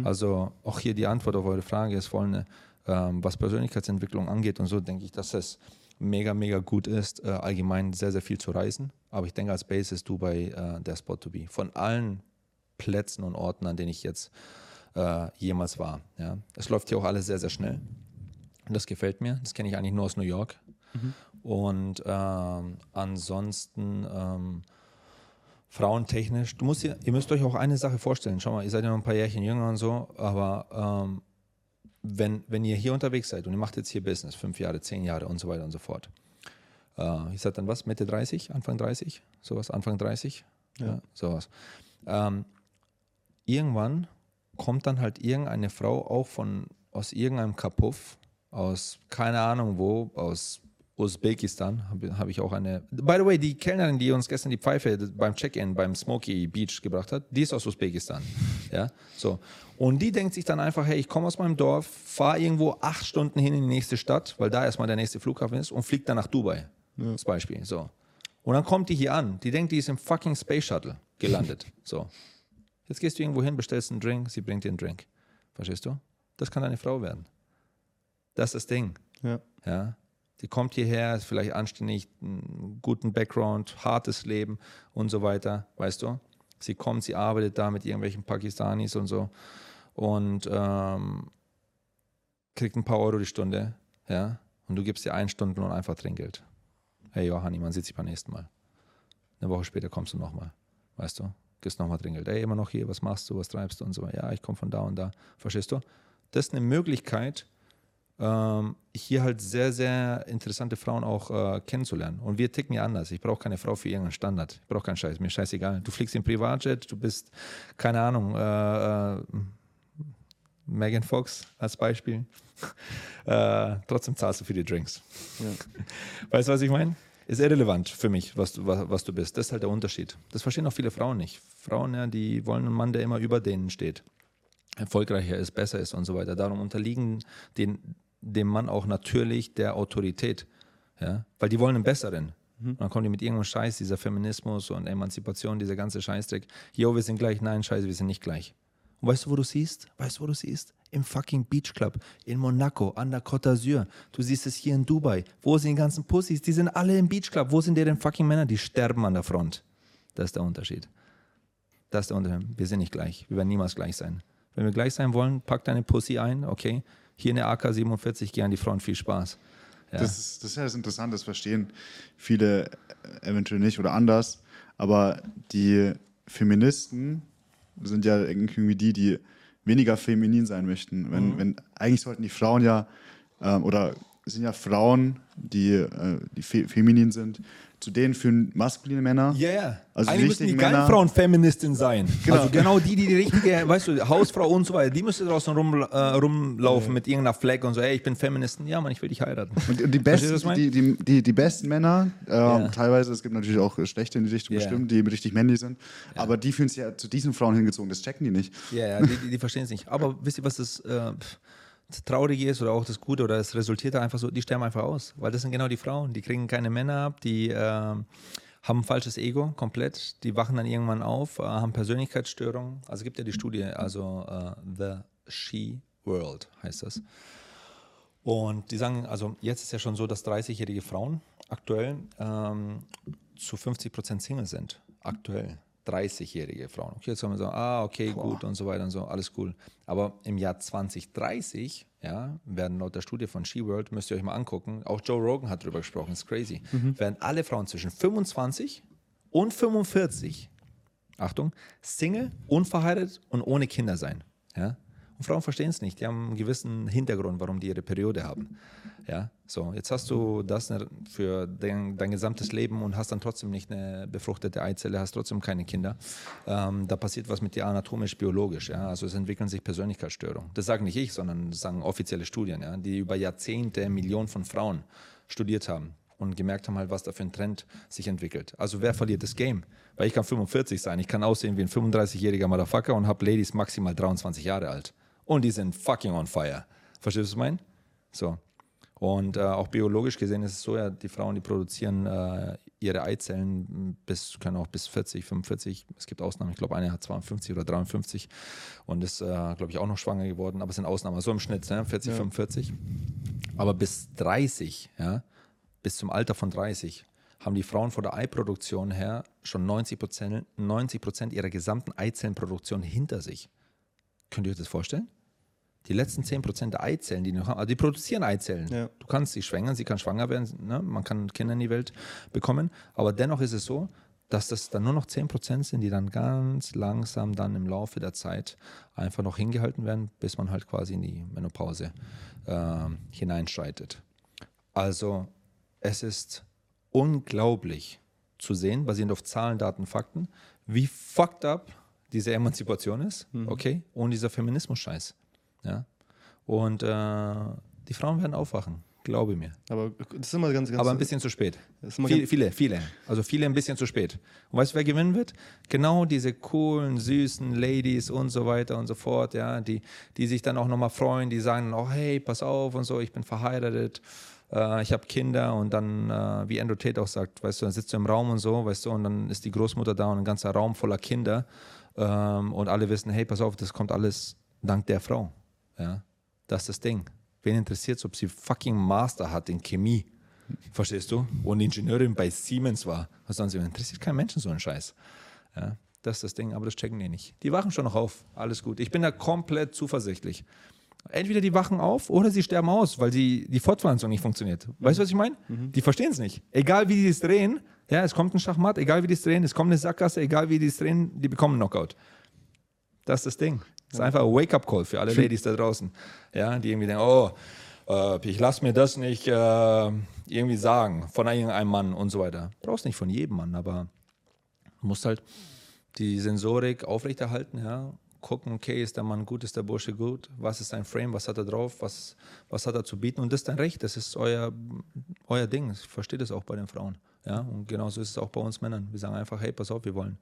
Also auch hier die Antwort auf eure Frage ist voll eine, ähm, was Persönlichkeitsentwicklung angeht und so, denke ich, dass es mega, mega gut ist, äh, allgemein sehr, sehr viel zu reisen. Aber ich denke, als Base ist Dubai äh, der Spot to be. Von allen Plätzen und Orten, an denen ich jetzt äh, jemals war. Ja. Es läuft hier auch alles sehr, sehr schnell. Und das gefällt mir. Das kenne ich eigentlich nur aus New York. Und ähm, ansonsten ähm, frauentechnisch, du musst ihr, ihr müsst euch auch eine Sache vorstellen. Schau mal, ihr seid ja noch ein paar Jährchen jünger und so, aber ähm, wenn, wenn ihr hier unterwegs seid und ihr macht jetzt hier Business, fünf Jahre, zehn Jahre und so weiter und so fort. Äh, ihr seid dann was, Mitte 30, Anfang 30? Sowas, Anfang 30? Ja, sowas. Ähm, irgendwann kommt dann halt irgendeine Frau auch von aus irgendeinem Kapuff, aus keine Ahnung wo, aus Usbekistan, habe hab ich auch eine. By the way, die Kellnerin, die uns gestern die Pfeife beim Check-in beim Smoky Beach gebracht hat, die ist aus Usbekistan. Ja, so. Und die denkt sich dann einfach, hey, ich komme aus meinem Dorf, fahre irgendwo acht Stunden hin in die nächste Stadt, weil da erstmal der nächste Flughafen ist und fliegt dann nach Dubai. Als Beispiel. So. Und dann kommt die hier an. Die denkt, die ist im fucking Space Shuttle gelandet. So. Jetzt gehst du irgendwo hin, bestellst einen Drink, sie bringt dir einen Drink. Verstehst du? Das kann deine Frau werden. Das ist das Ding. Ja. Ja. Die kommt hierher, ist vielleicht anständig, einen guten Background, hartes Leben und so weiter, weißt du? Sie kommt, sie arbeitet da mit irgendwelchen Pakistanis und so und ähm, kriegt ein paar Euro die Stunde, ja? Und du gibst ihr einen Stundenlohn einfach Trinkgeld. Hey Johanni, man sieht sich beim nächsten Mal. Eine Woche später kommst du nochmal, weißt du? Gibst nochmal Trinkgeld. Ey, immer noch hier, was machst du, was treibst du und so. Ja, ich komme von da und da. Verstehst du? Das ist eine Möglichkeit, ähm, hier halt sehr, sehr interessante Frauen auch äh, kennenzulernen. Und wir ticken ja anders. Ich brauche keine Frau für irgendeinen Standard. Ich brauche keinen Scheiß. Mir scheißegal. Du fliegst im Privatjet, du bist, keine Ahnung, äh, äh, Megan Fox als Beispiel. äh, trotzdem zahlst du für die Drinks. Weißt du, was ich meine? Ist irrelevant für mich, was du, was, was du bist. Das ist halt der Unterschied. Das verstehen auch viele Frauen nicht. Frauen, ja, die wollen einen Mann, der immer über denen steht. Erfolgreicher ist, besser ist und so weiter. Darum unterliegen den dem Mann auch natürlich der Autorität. Ja? Weil die wollen einen besseren. Und dann kommen die mit irgendeinem Scheiß, dieser Feminismus und Emanzipation, dieser ganze Scheißdreck. Jo, wir sind gleich. Nein, Scheiße, wir sind nicht gleich. Und weißt du, wo du siehst? Weißt du, wo du siehst? Im fucking Beach Club, in Monaco, an der Côte d'Azur. Du siehst es hier in Dubai. Wo sind die ganzen Pussys? Die sind alle im Beach Club. Wo sind deren fucking Männer? Die sterben an der Front. Das ist der Unterschied. Das ist der Unterschied. Wir sind nicht gleich. Wir werden niemals gleich sein. Wenn wir gleich sein wollen, pack deine Pussy ein, okay? Hier eine AK-47, geh an die Front, viel Spaß. Ja. Das, ist, das ist ja das Interessante, das verstehen viele eventuell nicht oder anders. Aber die Feministen sind ja irgendwie die, die weniger feminin sein möchten. Wenn, wenn, eigentlich sollten die Frauen ja, ähm, oder es sind ja Frauen, die, äh, die fe feminin sind, zu denen führen maskuline Männer. Ja, yeah. Also die Eigentlich müssen die Männer- Frauen Feministin sein. Genau. Also genau die, die die richtige, weißt du, Hausfrau und so weiter, die müsste draußen rum, äh, rumlaufen mit irgendeiner Flag und so, ey, ich bin Feministin, ja, Mann, ich will dich heiraten. Und die, besten, die, die, die, die besten Männer, ähm, Ja. teilweise, es gibt natürlich auch schlechte in die Richtung Ja. bestimmt, die richtig männlich sind, aber die fühlen sich ja zu diesen Frauen hingezogen, das checken die nicht. Ja, ja, die, die, verstehen es nicht. Aber wisst ihr, was das, äh, pff, Traurige ist oder auch das Gute oder es resultiert einfach so, die sterben einfach aus. Weil das sind genau die Frauen, die kriegen keine Männer ab, die ähm, haben ein falsches Ego komplett, die wachen dann irgendwann auf, äh, haben Persönlichkeitsstörungen. Also gibt ja die Studie, also äh, The She World heißt das. Und die sagen, also jetzt ist ja schon so, dass 30-jährige Frauen aktuell ähm, zu 50 Prozent Single sind. Aktuell. 30-jährige Frauen. Okay, jetzt haben wir so, ah, okay, gut und so weiter und so, alles cool. Aber im Jahr 2030, ja, werden laut der Studie von SeaWorld, müsst ihr euch mal angucken, auch Joe Rogan hat darüber gesprochen, ist crazy, werden alle Frauen zwischen 25 und 45, Achtung, Single, unverheiratet und ohne Kinder sein. Ja? Und Frauen verstehen es nicht. Die haben einen gewissen Hintergrund, warum die ihre Periode haben. Ja, so, jetzt hast du das für dein, dein gesamtes Leben und hast dann trotzdem nicht eine befruchtete Eizelle, hast trotzdem keine Kinder. Ähm, da passiert was mit dir anatomisch-biologisch. Ja? Also es entwickeln sich Persönlichkeitsstörungen. Das sage nicht ich, sondern das sagen offizielle Studien, ja? die über Jahrzehnte Millionen von Frauen studiert haben und gemerkt haben halt, was da für ein Trend sich entwickelt. Also wer verliert das Game? Weil ich kann 45 sein, ich kann aussehen wie ein 35-jähriger Motherfucker und habe Ladies maximal 23 Jahre alt. Und die sind fucking on fire. Verstehst du, was ich meine? So. Und äh, auch biologisch gesehen ist es so, ja, die Frauen, die produzieren äh, ihre Eizellen bis, können auch bis 40, 45. Es gibt Ausnahmen, ich glaube, eine hat 52 oder 53 und ist, äh, glaube ich, auch noch schwanger geworden, aber es sind Ausnahmen, so im Schnitt, ne? 40, 45. Aber bis 30, ja, bis zum Alter von 30, haben die Frauen von der Eiproduktion her schon 90 Prozent 90 Prozent ihrer gesamten Eizellenproduktion hinter sich. Könnt ihr euch das vorstellen? Die letzten 10% der Eizellen, die noch haben, also die produzieren Eizellen. Ja. Du kannst sie schwängern, sie kann schwanger werden, ne? man kann Kinder in die Welt bekommen, aber dennoch ist es so, dass das dann nur noch 10% sind, die dann ganz langsam dann im Laufe der Zeit einfach noch hingehalten werden, bis man halt quasi in die Menopause ähm, hineinschreitet. Also es ist unglaublich zu sehen, basierend auf Zahlen, Daten, Fakten, wie fucked up diese Emanzipation ist, okay, und dieser Feminismus-Scheiß. Ja? Und äh, die Frauen werden aufwachen, glaube mir. Aber das ist immer ganz, ganz. Aber ein bisschen zu spät. Viele, ganz- viele, viele. Also viele ein bisschen zu spät. Und weißt du, wer gewinnen wird? Genau diese coolen, süßen Ladies und so weiter und so fort, ja, die, die sich dann auch nochmal freuen, die sagen, oh hey, pass auf und so, ich bin verheiratet, äh, ich habe Kinder und dann, äh, wie Andrew Tate auch sagt, weißt du, dann sitzt du im Raum und so, weißt du, und dann ist die Großmutter da und ein ganzer Raum voller Kinder ähm, und alle wissen, hey, pass auf, das kommt alles dank der Frau. Ja, das ist das Ding. Wen interessiert es, ob sie fucking Master hat in Chemie? Verstehst du? Und Ingenieurin bei Siemens war. Was sollen sie? Interessiert kein Menschen so ein Scheiß. Ja, das ist das Ding, aber das checken die nicht. Die wachen schon noch auf. Alles gut. Ich bin da komplett zuversichtlich. Entweder die wachen auf oder sie sterben aus, weil sie, die Fortpflanzung nicht funktioniert. Weißt du, was ich meine? Die verstehen es nicht. Egal wie die es drehen, ja, es kommt ein Schachmatt, egal wie die es drehen, es kommt eine Sackgasse, egal wie die es drehen, die bekommen einen Knockout. Das ist das Ding. Das ist einfach ein Wake-up-Call für alle Ladies da draußen. Ja, die irgendwie denken, oh, äh, ich lasse mir das nicht äh, irgendwie sagen von irgendeinem Mann und so weiter. Brauchst nicht von jedem Mann, aber du musst halt die Sensorik aufrechterhalten, ja. Gucken, okay, ist der Mann gut, ist der Bursche gut, was ist sein Frame, was hat er drauf, was, was hat er zu bieten und das ist dein Recht, das ist euer, euer Ding. Ich verstehe das auch bei den Frauen. Ja, und genauso ist es auch bei uns Männern. Wir sagen einfach, hey, pass auf, wir wollen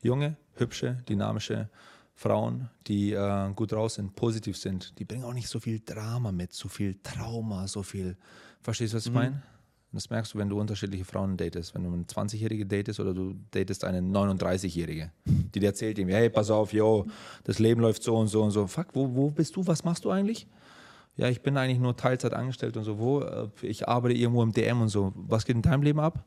junge, hübsche, dynamische Frauen, die äh, gut raus sind, positiv sind, die bringen auch nicht so viel Drama mit, so viel Trauma, so viel. Verstehst du, was ich meine? Das merkst du, wenn du unterschiedliche Frauen datest. Wenn du eine 20-Jährige datest oder du datest eine 39-Jährige, die dir erzählt ihm, hey, pass auf, yo, das Leben läuft so und so und so. Fuck, wo, wo bist du? Was machst du eigentlich? Ja, ich bin eigentlich nur Teilzeit angestellt und so. Wo? Äh, Ich arbeite irgendwo im DM und so. Was geht in deinem Leben ab?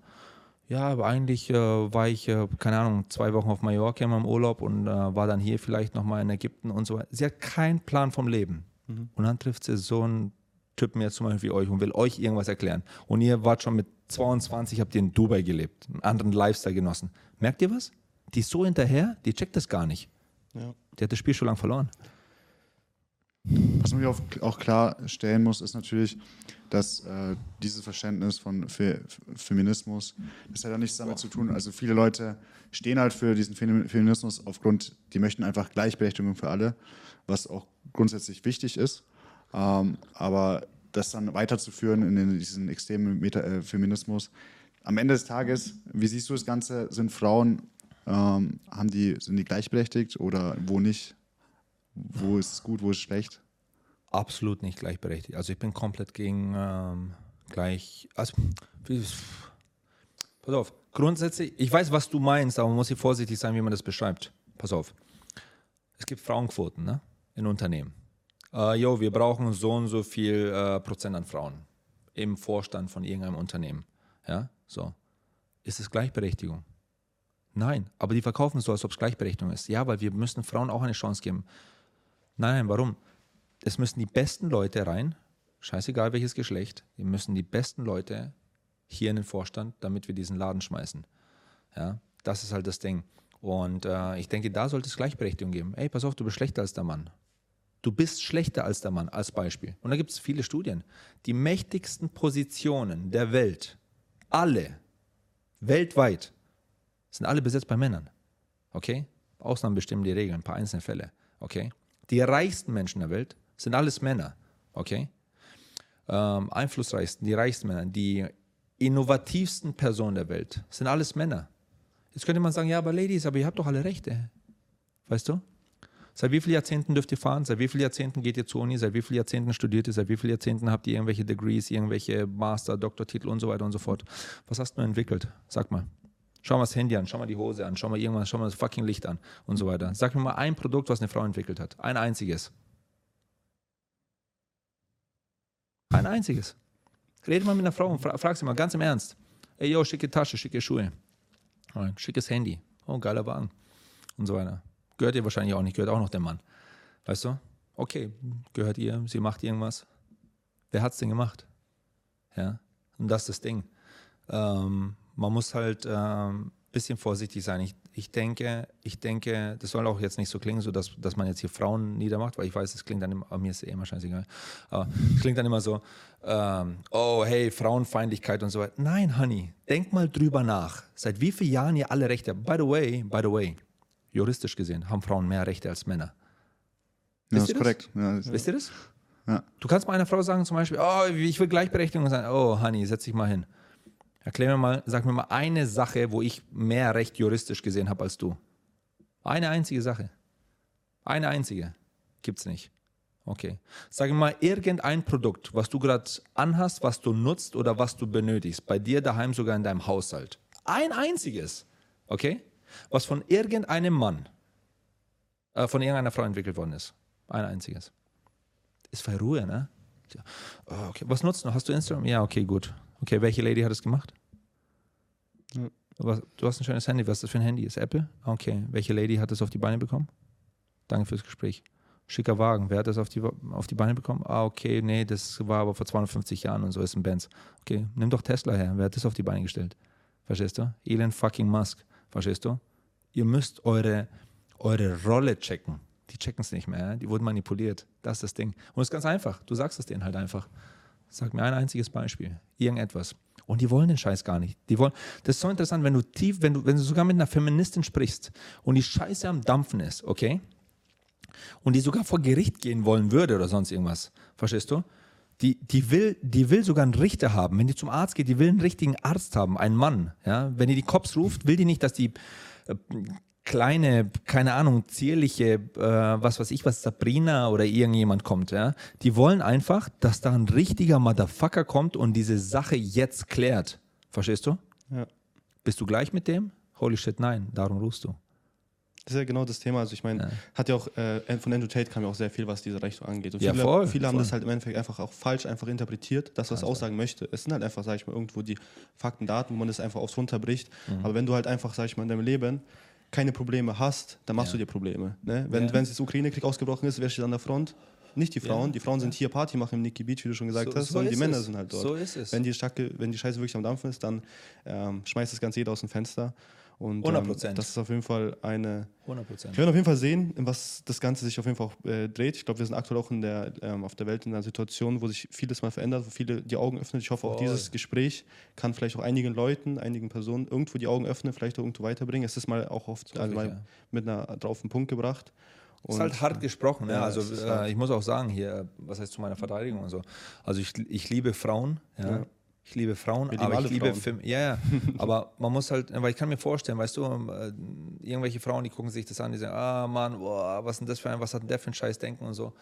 Ja, aber eigentlich äh, war ich, äh, keine Ahnung, zwei Wochen auf Mallorca in meinem Urlaub und äh, war dann hier vielleicht nochmal in Ägypten und so weiter. Sie hat keinen Plan vom Leben. Und dann trifft sie so einen Typen jetzt zum Beispiel wie euch und will euch irgendwas erklären. Und ihr wart schon mit 22, habt ihr in Dubai gelebt, einen anderen Lifestyle genossen. Merkt ihr was? Die ist so hinterher, die checkt das gar nicht. Ja. Die hat das Spiel schon lange verloren. Was man hier auch klarstellen muss, ist natürlich, dass äh, dieses Verständnis von Fe Feminismus, das hat ja nichts damit zu tun. Also viele Leute stehen halt für diesen Fem- Feminismus aufgrund, die möchten einfach Gleichberechtigung für alle, was auch grundsätzlich wichtig ist. Ähm, aber das dann weiterzuführen in den, diesen extremen Meta äh, Feminismus, am Ende des Tages, wie siehst du das Ganze? Sind Frauen, ähm, haben die, sind die gleichberechtigt oder wo nicht? Wo ist es gut, wo ist es schlecht? Absolut nicht gleichberechtigt. Also ich bin komplett gegen ähm, gleich. Also, pass auf, grundsätzlich, ich weiß, was du meinst, aber man muss hier vorsichtig sein, wie man das beschreibt. Pass auf. Es gibt Frauenquoten ne? in Unternehmen. Äh, wir brauchen so und so viel äh, Prozent an Frauen im Vorstand von irgendeinem Unternehmen. Ja, so. Ist es Gleichberechtigung? Nein, aber die verkaufen so, als ob es Gleichberechtigung ist. Ja, weil wir müssen Frauen auch eine Chance geben. Nein, nein, warum? Es müssen die besten Leute rein, scheißegal welches Geschlecht, wir müssen die besten Leute hier in den Vorstand, damit wir diesen Laden schmeißen. Ja, das ist halt das Ding. Und äh, ich denke, da sollte es Gleichberechtigung geben. Ey, pass auf, du bist schlechter als der Mann. Du bist schlechter als der Mann, als Beispiel. Und da gibt es viele Studien. Die mächtigsten Positionen der Welt, alle, weltweit, sind alle besetzt bei Männern. Okay? Ausnahmen bestimmen die Regeln, ein paar einzelne Fälle. Okay? Die reichsten Menschen der Welt sind alles Männer. Okay? Ähm, einflussreichsten, die reichsten Männer, die innovativsten Personen der Welt sind alles Männer. Jetzt könnte man sagen, ja, aber Ladies, aber ihr habt doch alle Rechte. Weißt du? Seit wie vielen Jahrzehnten dürft ihr fahren? Seit wie vielen Jahrzehnten geht ihr zur Uni? Seit wie vielen Jahrzehnten studiert ihr? Seit wie vielen Jahrzehnten habt ihr irgendwelche Degrees, irgendwelche Master, Doktortitel und so weiter und so fort? Was hast du entwickelt? Sag mal. Schau mal das Handy an, schau mal die Hose an, schau mal irgendwas, schau mal das fucking Licht an und so weiter. Sag mir mal ein Produkt, was eine Frau entwickelt hat. Ein einziges. Ein einziges. Rede mal mit einer Frau und fra frag sie mal ganz im Ernst. Ey, yo, schicke Tasche, schicke Schuhe. Schickes Handy. Oh, geiler Wagen. Und so weiter. Gehört ihr wahrscheinlich auch nicht, gehört auch noch dem Mann. Weißt du? Okay, gehört ihr, sie macht irgendwas. Wer hat's denn gemacht? Ja, und das ist das Ding. Ähm, man muss halt ein ähm, bisschen vorsichtig sein. Ich, ich, denke, ich denke, das soll auch jetzt nicht so klingen, so dass, dass man jetzt hier Frauen niedermacht, weil ich weiß, es klingt dann immer, mir ist eh immer scheißegal, aber es klingt dann immer so, ähm, oh hey, Frauenfeindlichkeit und so weiter. Nein, Honey, denk mal drüber nach. Seit wie vielen Jahren ihr alle Rechte? By the way, by the way, juristisch gesehen haben Frauen mehr Rechte als Männer. Ja, Wisst das ist korrekt. Ja, das, Wisst ihr das? Ja. Du kannst mal einer Frau sagen zum Beispiel, oh, ich will Gleichberechtigung sein. Oh, Honey, setz dich mal hin. Erklär mir mal, sag mir mal eine Sache, wo ich mehr Recht juristisch gesehen habe als du. Eine einzige Sache. Eine einzige. Gibt's nicht. Okay. Sag mir mal irgendein Produkt, was du gerade anhast, was du nutzt oder was du benötigst. Bei dir daheim, sogar in deinem Haushalt. Ein einziges. Okay? Was von irgendeinem Mann, äh, von irgendeiner Frau entwickelt worden ist. Ein einziges. Ist voll Ruhe, ne? Oh, okay. Was nutzt du? Hast du Instagram? Ja, okay, gut. Okay, welche Lady hat es gemacht? Was, du hast ein schönes Handy. Was ist das für ein Handy? Ist Apple? Okay. Welche Lady hat es auf die Beine bekommen? Danke fürs Gespräch. Schicker Wagen. Wer hat das auf die, auf die Beine bekommen? Ah, okay, nee, das war aber vor 250 Jahren und so ist ein Benz. Okay, nimm doch Tesla her. Wer hat das auf die Beine gestellt? Verstehst du? Elon fucking Musk. Verstehst du? Ihr müsst eure, eure Rolle checken. Die checken es nicht mehr. Die wurden manipuliert. Das ist das Ding. Und es ist ganz einfach. Du sagst es denen halt einfach. Sag mir ein einziges Beispiel. Irgendetwas. Und die wollen den Scheiß gar nicht. Die wollen, das ist so interessant, wenn du tief, wenn du, wenn du sogar mit einer Feministin sprichst und die Scheiße am Dampfen ist, okay? Und die sogar vor Gericht gehen wollen würde oder sonst irgendwas. Verstehst du? Die, die, will, die will sogar einen Richter haben. Wenn die zum Arzt geht, die will einen richtigen Arzt haben, einen Mann. Ja? Wenn die die Cops ruft, will die nicht, dass die äh, kleine, keine Ahnung, zierliche, äh, was weiß ich was, Sabrina oder irgendjemand kommt, ja. Die wollen einfach, dass da ein richtiger Motherfucker kommt und diese Sache jetzt klärt. Verstehst du? Ja. Bist du gleich mit dem? Holy shit, nein, darum rufst du. Das ist ja genau das Thema. Also ich meine, Ja. hat ja auch äh, von Andrew Tate kam ja auch sehr viel, was diese Richtung angeht. Und Ja, viele, voll, viele haben voll. das halt im Endeffekt einfach auch falsch einfach interpretiert, das, was er aussagen möchte. Es sind halt einfach, sag ich mal, irgendwo die Fakten, Daten, wo man das einfach aufs runterbricht. Mhm. Aber wenn du halt einfach, sag ich mal, in deinem Leben keine Probleme hast, dann machst Ja. du dir Probleme. Ne? Wenn Ja. wenn es jetzt Ukraine-Krieg ausgebrochen ist, wer steht an der Front? Nicht die Frauen. Ja. Die Frauen sind hier Party machen im Nikki Beach, wie du schon gesagt hast, sondern die Männer es. sind halt dort. So ist es. Wenn die, Schacke, wenn die Scheiße wirklich am Dampfen ist, dann ähm, schmeißt das Ganze jeder aus dem Fenster. Und 100%. ähm, das ist auf jeden Fall eine, 100 Prozent. wir werden auf jeden Fall sehen, in was das Ganze sich auf jeden Fall auch äh, dreht. Ich glaube, wir sind aktuell auch in der, ähm, auf der Welt in einer Situation, wo sich vieles mal verändert, wo viele die Augen öffnen. Ich hoffe, auch dieses Gespräch kann vielleicht auch einigen Leuten, einigen Personen irgendwo die Augen öffnen, vielleicht auch irgendwo weiterbringen. Es ist mal auch oft So also mal mit einer drauf den Punkt gebracht. ist halt hart gesprochen. Ja. Ja, Also äh, ich muss auch sagen hier, was heißt zu meiner Verteidigung und so. Also ich, ich liebe Frauen. Ja. Ja. Ich liebe Frauen, Wir aber ich liebe Frauen. Film. Ja, ja. aber man muss halt, weil ich kann mir vorstellen, weißt du, äh, irgendwelche Frauen, die gucken sich das an, die sagen, ah Mann, boah, was ist denn das für ein, was hat denn der für ein Scheiß denken und so.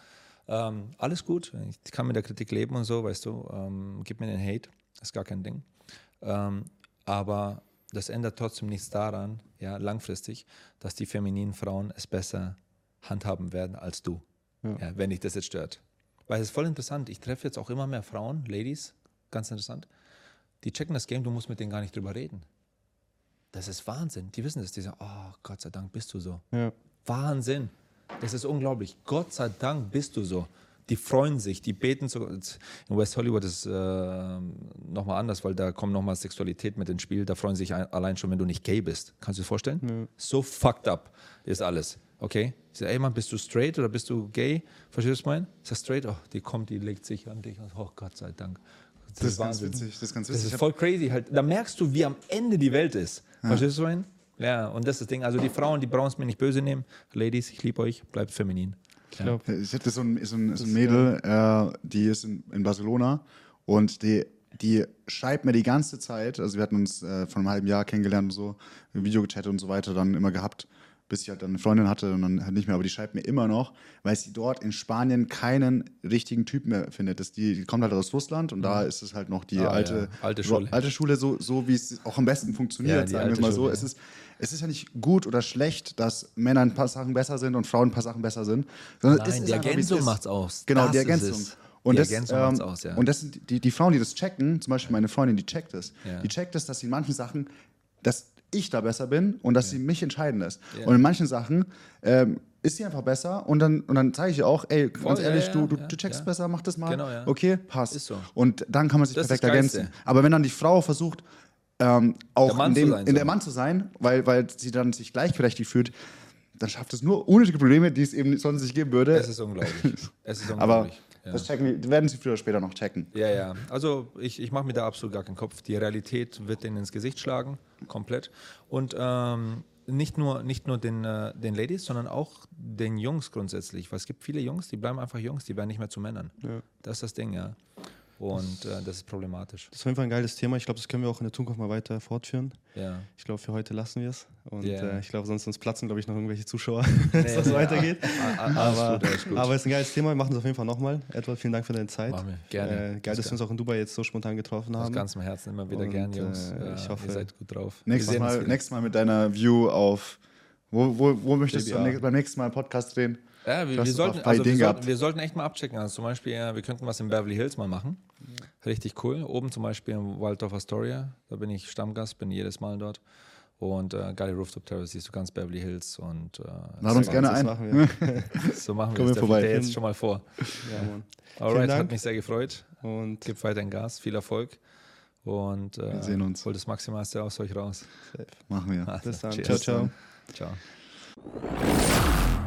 Ähm, alles gut, ich kann mit der Kritik leben und so, weißt du. Ähm, gib mir den Hate, ist gar kein Ding. Ähm, aber das ändert trotzdem nichts daran, ja, langfristig, dass die femininen Frauen es besser handhaben werden als du, Ja. ja. wenn dich das jetzt stört. Weil es ist voll interessant. Ich treffe jetzt auch immer mehr Frauen, Ladies, ganz interessant. Die checken das Game, du musst mit denen gar nicht drüber reden. Das ist Wahnsinn. Die wissen das. Die sagen, oh, Gott sei Dank bist du so. Ja. Wahnsinn. Das ist unglaublich. Gott sei Dank bist du so. Die freuen sich, die beten so. In West Hollywood ist es äh, nochmal anders, weil da kommt nochmal Sexualität mit ins Spiel. Da freuen sich ein, allein schon, wenn du nicht gay bist. Kannst du dir das vorstellen? So fucked up ist alles. Okay? Ich sage, ey Mann, bist du straight oder bist du gay? Verstehst du, was ich meine? Ich sage, straight, oh, die kommt, die legt sich an dich. Oh Gott sei Dank. Das ist ganz witzig. Das ist ganz Das witzig. ist voll crazy. Halt, da merkst du, wie am Ende die Welt ist. Verstehst du, meine? Ja, und das ist das Ding. Also die Frauen, die brauchen es mir nicht böse nehmen. Ladies, ich liebe euch, bleibt feminin. Ich glaube, Ich hatte so ein, so ein, so ein Mädel, äh, die ist in, in Barcelona und die, die schreibt mir die ganze Zeit, also wir hatten uns äh, vor einem halben Jahr kennengelernt und so, Video gechattet und so weiter, dann immer gehabt, bis ich halt dann eine Freundin hatte und dann halt nicht mehr, aber die schreibt mir immer noch, weil sie dort in Spanien keinen richtigen Typ mehr findet. Das, die, die kommt halt aus Russland und da ist es halt noch die Ah, alte, ja. Alte Schule. alte Schule, so, so wie es auch am besten funktioniert, Ja, sagen wir mal so. Schule, Es ist es ist ja nicht gut oder schlecht, dass Männer ein paar Sachen besser sind und Frauen ein paar Sachen besser sind. Sondern es Nein, ist die einfach, es Ergänzung ist. macht's aus. Genau, Das die Ergänzung. es. Und Die das, ähm, aus, ja. Und das sind die, die Frauen, die das checken, zum Beispiel meine Freundin, die checkt es. Ja. Die checkt es, dass sie in manchen Sachen, dass ich da besser bin und dass sie mich entscheiden lässt. Ja. Und in manchen Sachen ähm, ist sie einfach besser und dann, und dann zeige ich ihr auch, ey, ganz ja, ehrlich, ja, du, du, ja, du checkst ja. besser, mach das mal. Genau, ja. Okay, passt. So. Und dann kann man sich Das perfekt ergänzen. Aber wenn dann die Frau versucht, ähm, auch Der in, dem, sein, in der Mann zu sein, weil, weil sie dann sich gleichberechtigt fühlt, dann schafft es nur unnötige Probleme, die es eben sonst nicht geben würde. Es ist unglaublich. Es ist Aber unglaublich. Ja. das checken werden sie früher oder später noch checken. Ja, ja. Also ich, ich mache mir da absolut gar keinen Kopf. Die Realität wird denen ins Gesicht schlagen, komplett. Und ähm, nicht nur, nicht nur den, äh, den Ladies, sondern auch den Jungs grundsätzlich. Weil es gibt viele Jungs, die bleiben einfach Jungs, die werden nicht mehr zu Männern. Ja. Das ist das Ding, ja. Und äh, das ist problematisch. das ist auf jeden Fall ein geiles Thema. Ich glaube, das können wir auch in der Zukunft mal weiter fortführen. Ja. Ich glaube, für heute lassen wir es. Und Ja. äh, ich glaube, sonst uns platzen, glaube ich, noch irgendwelche Zuschauer, wenn es Nee, so nee, weitergeht. a- a- alles Aber, gut, alles gut. aber es ist ein geiles Thema. Wir machen es auf jeden Fall nochmal. Edward, vielen Dank für deine Zeit. Machen wir. Gerne. Äh, geil, dass wir uns auch in Dubai jetzt so spontan getroffen Aus haben. ganzem Herzen immer wieder Und, gern, Jungs. äh, Ja, ich hoffe- ihr seid gut drauf. Nächstes Mal, nächstes Mal mit deiner View auf. Wo, wo, wo möchtest JBR. du beim nächsten Mal einen Podcast drehen? Ja, wir, wir, sollten, also wir, sollten, wir sollten echt mal abchecken. Also zum Beispiel, wir könnten was in Beverly Hills mal machen. Richtig cool. Oben zum Beispiel im Waldorf Astoria. Da bin ich Stammgast, bin jedes Mal dort. Und äh, geile Rooftop Terrace, siehst du ganz Beverly Hills. Und äh, Lad uns gerne ein. machen so machen wir es. vorbei. Der jetzt schon mal vor. ja, Mann. Alright, hat mich sehr gefreut. Und Gib weiterhin Gas, viel Erfolg. Und äh, Wir sehen uns. Holt das Maximalste aus euch raus. Machen wir. Also, bis dann. cheers. Ciao, ciao. Ciao.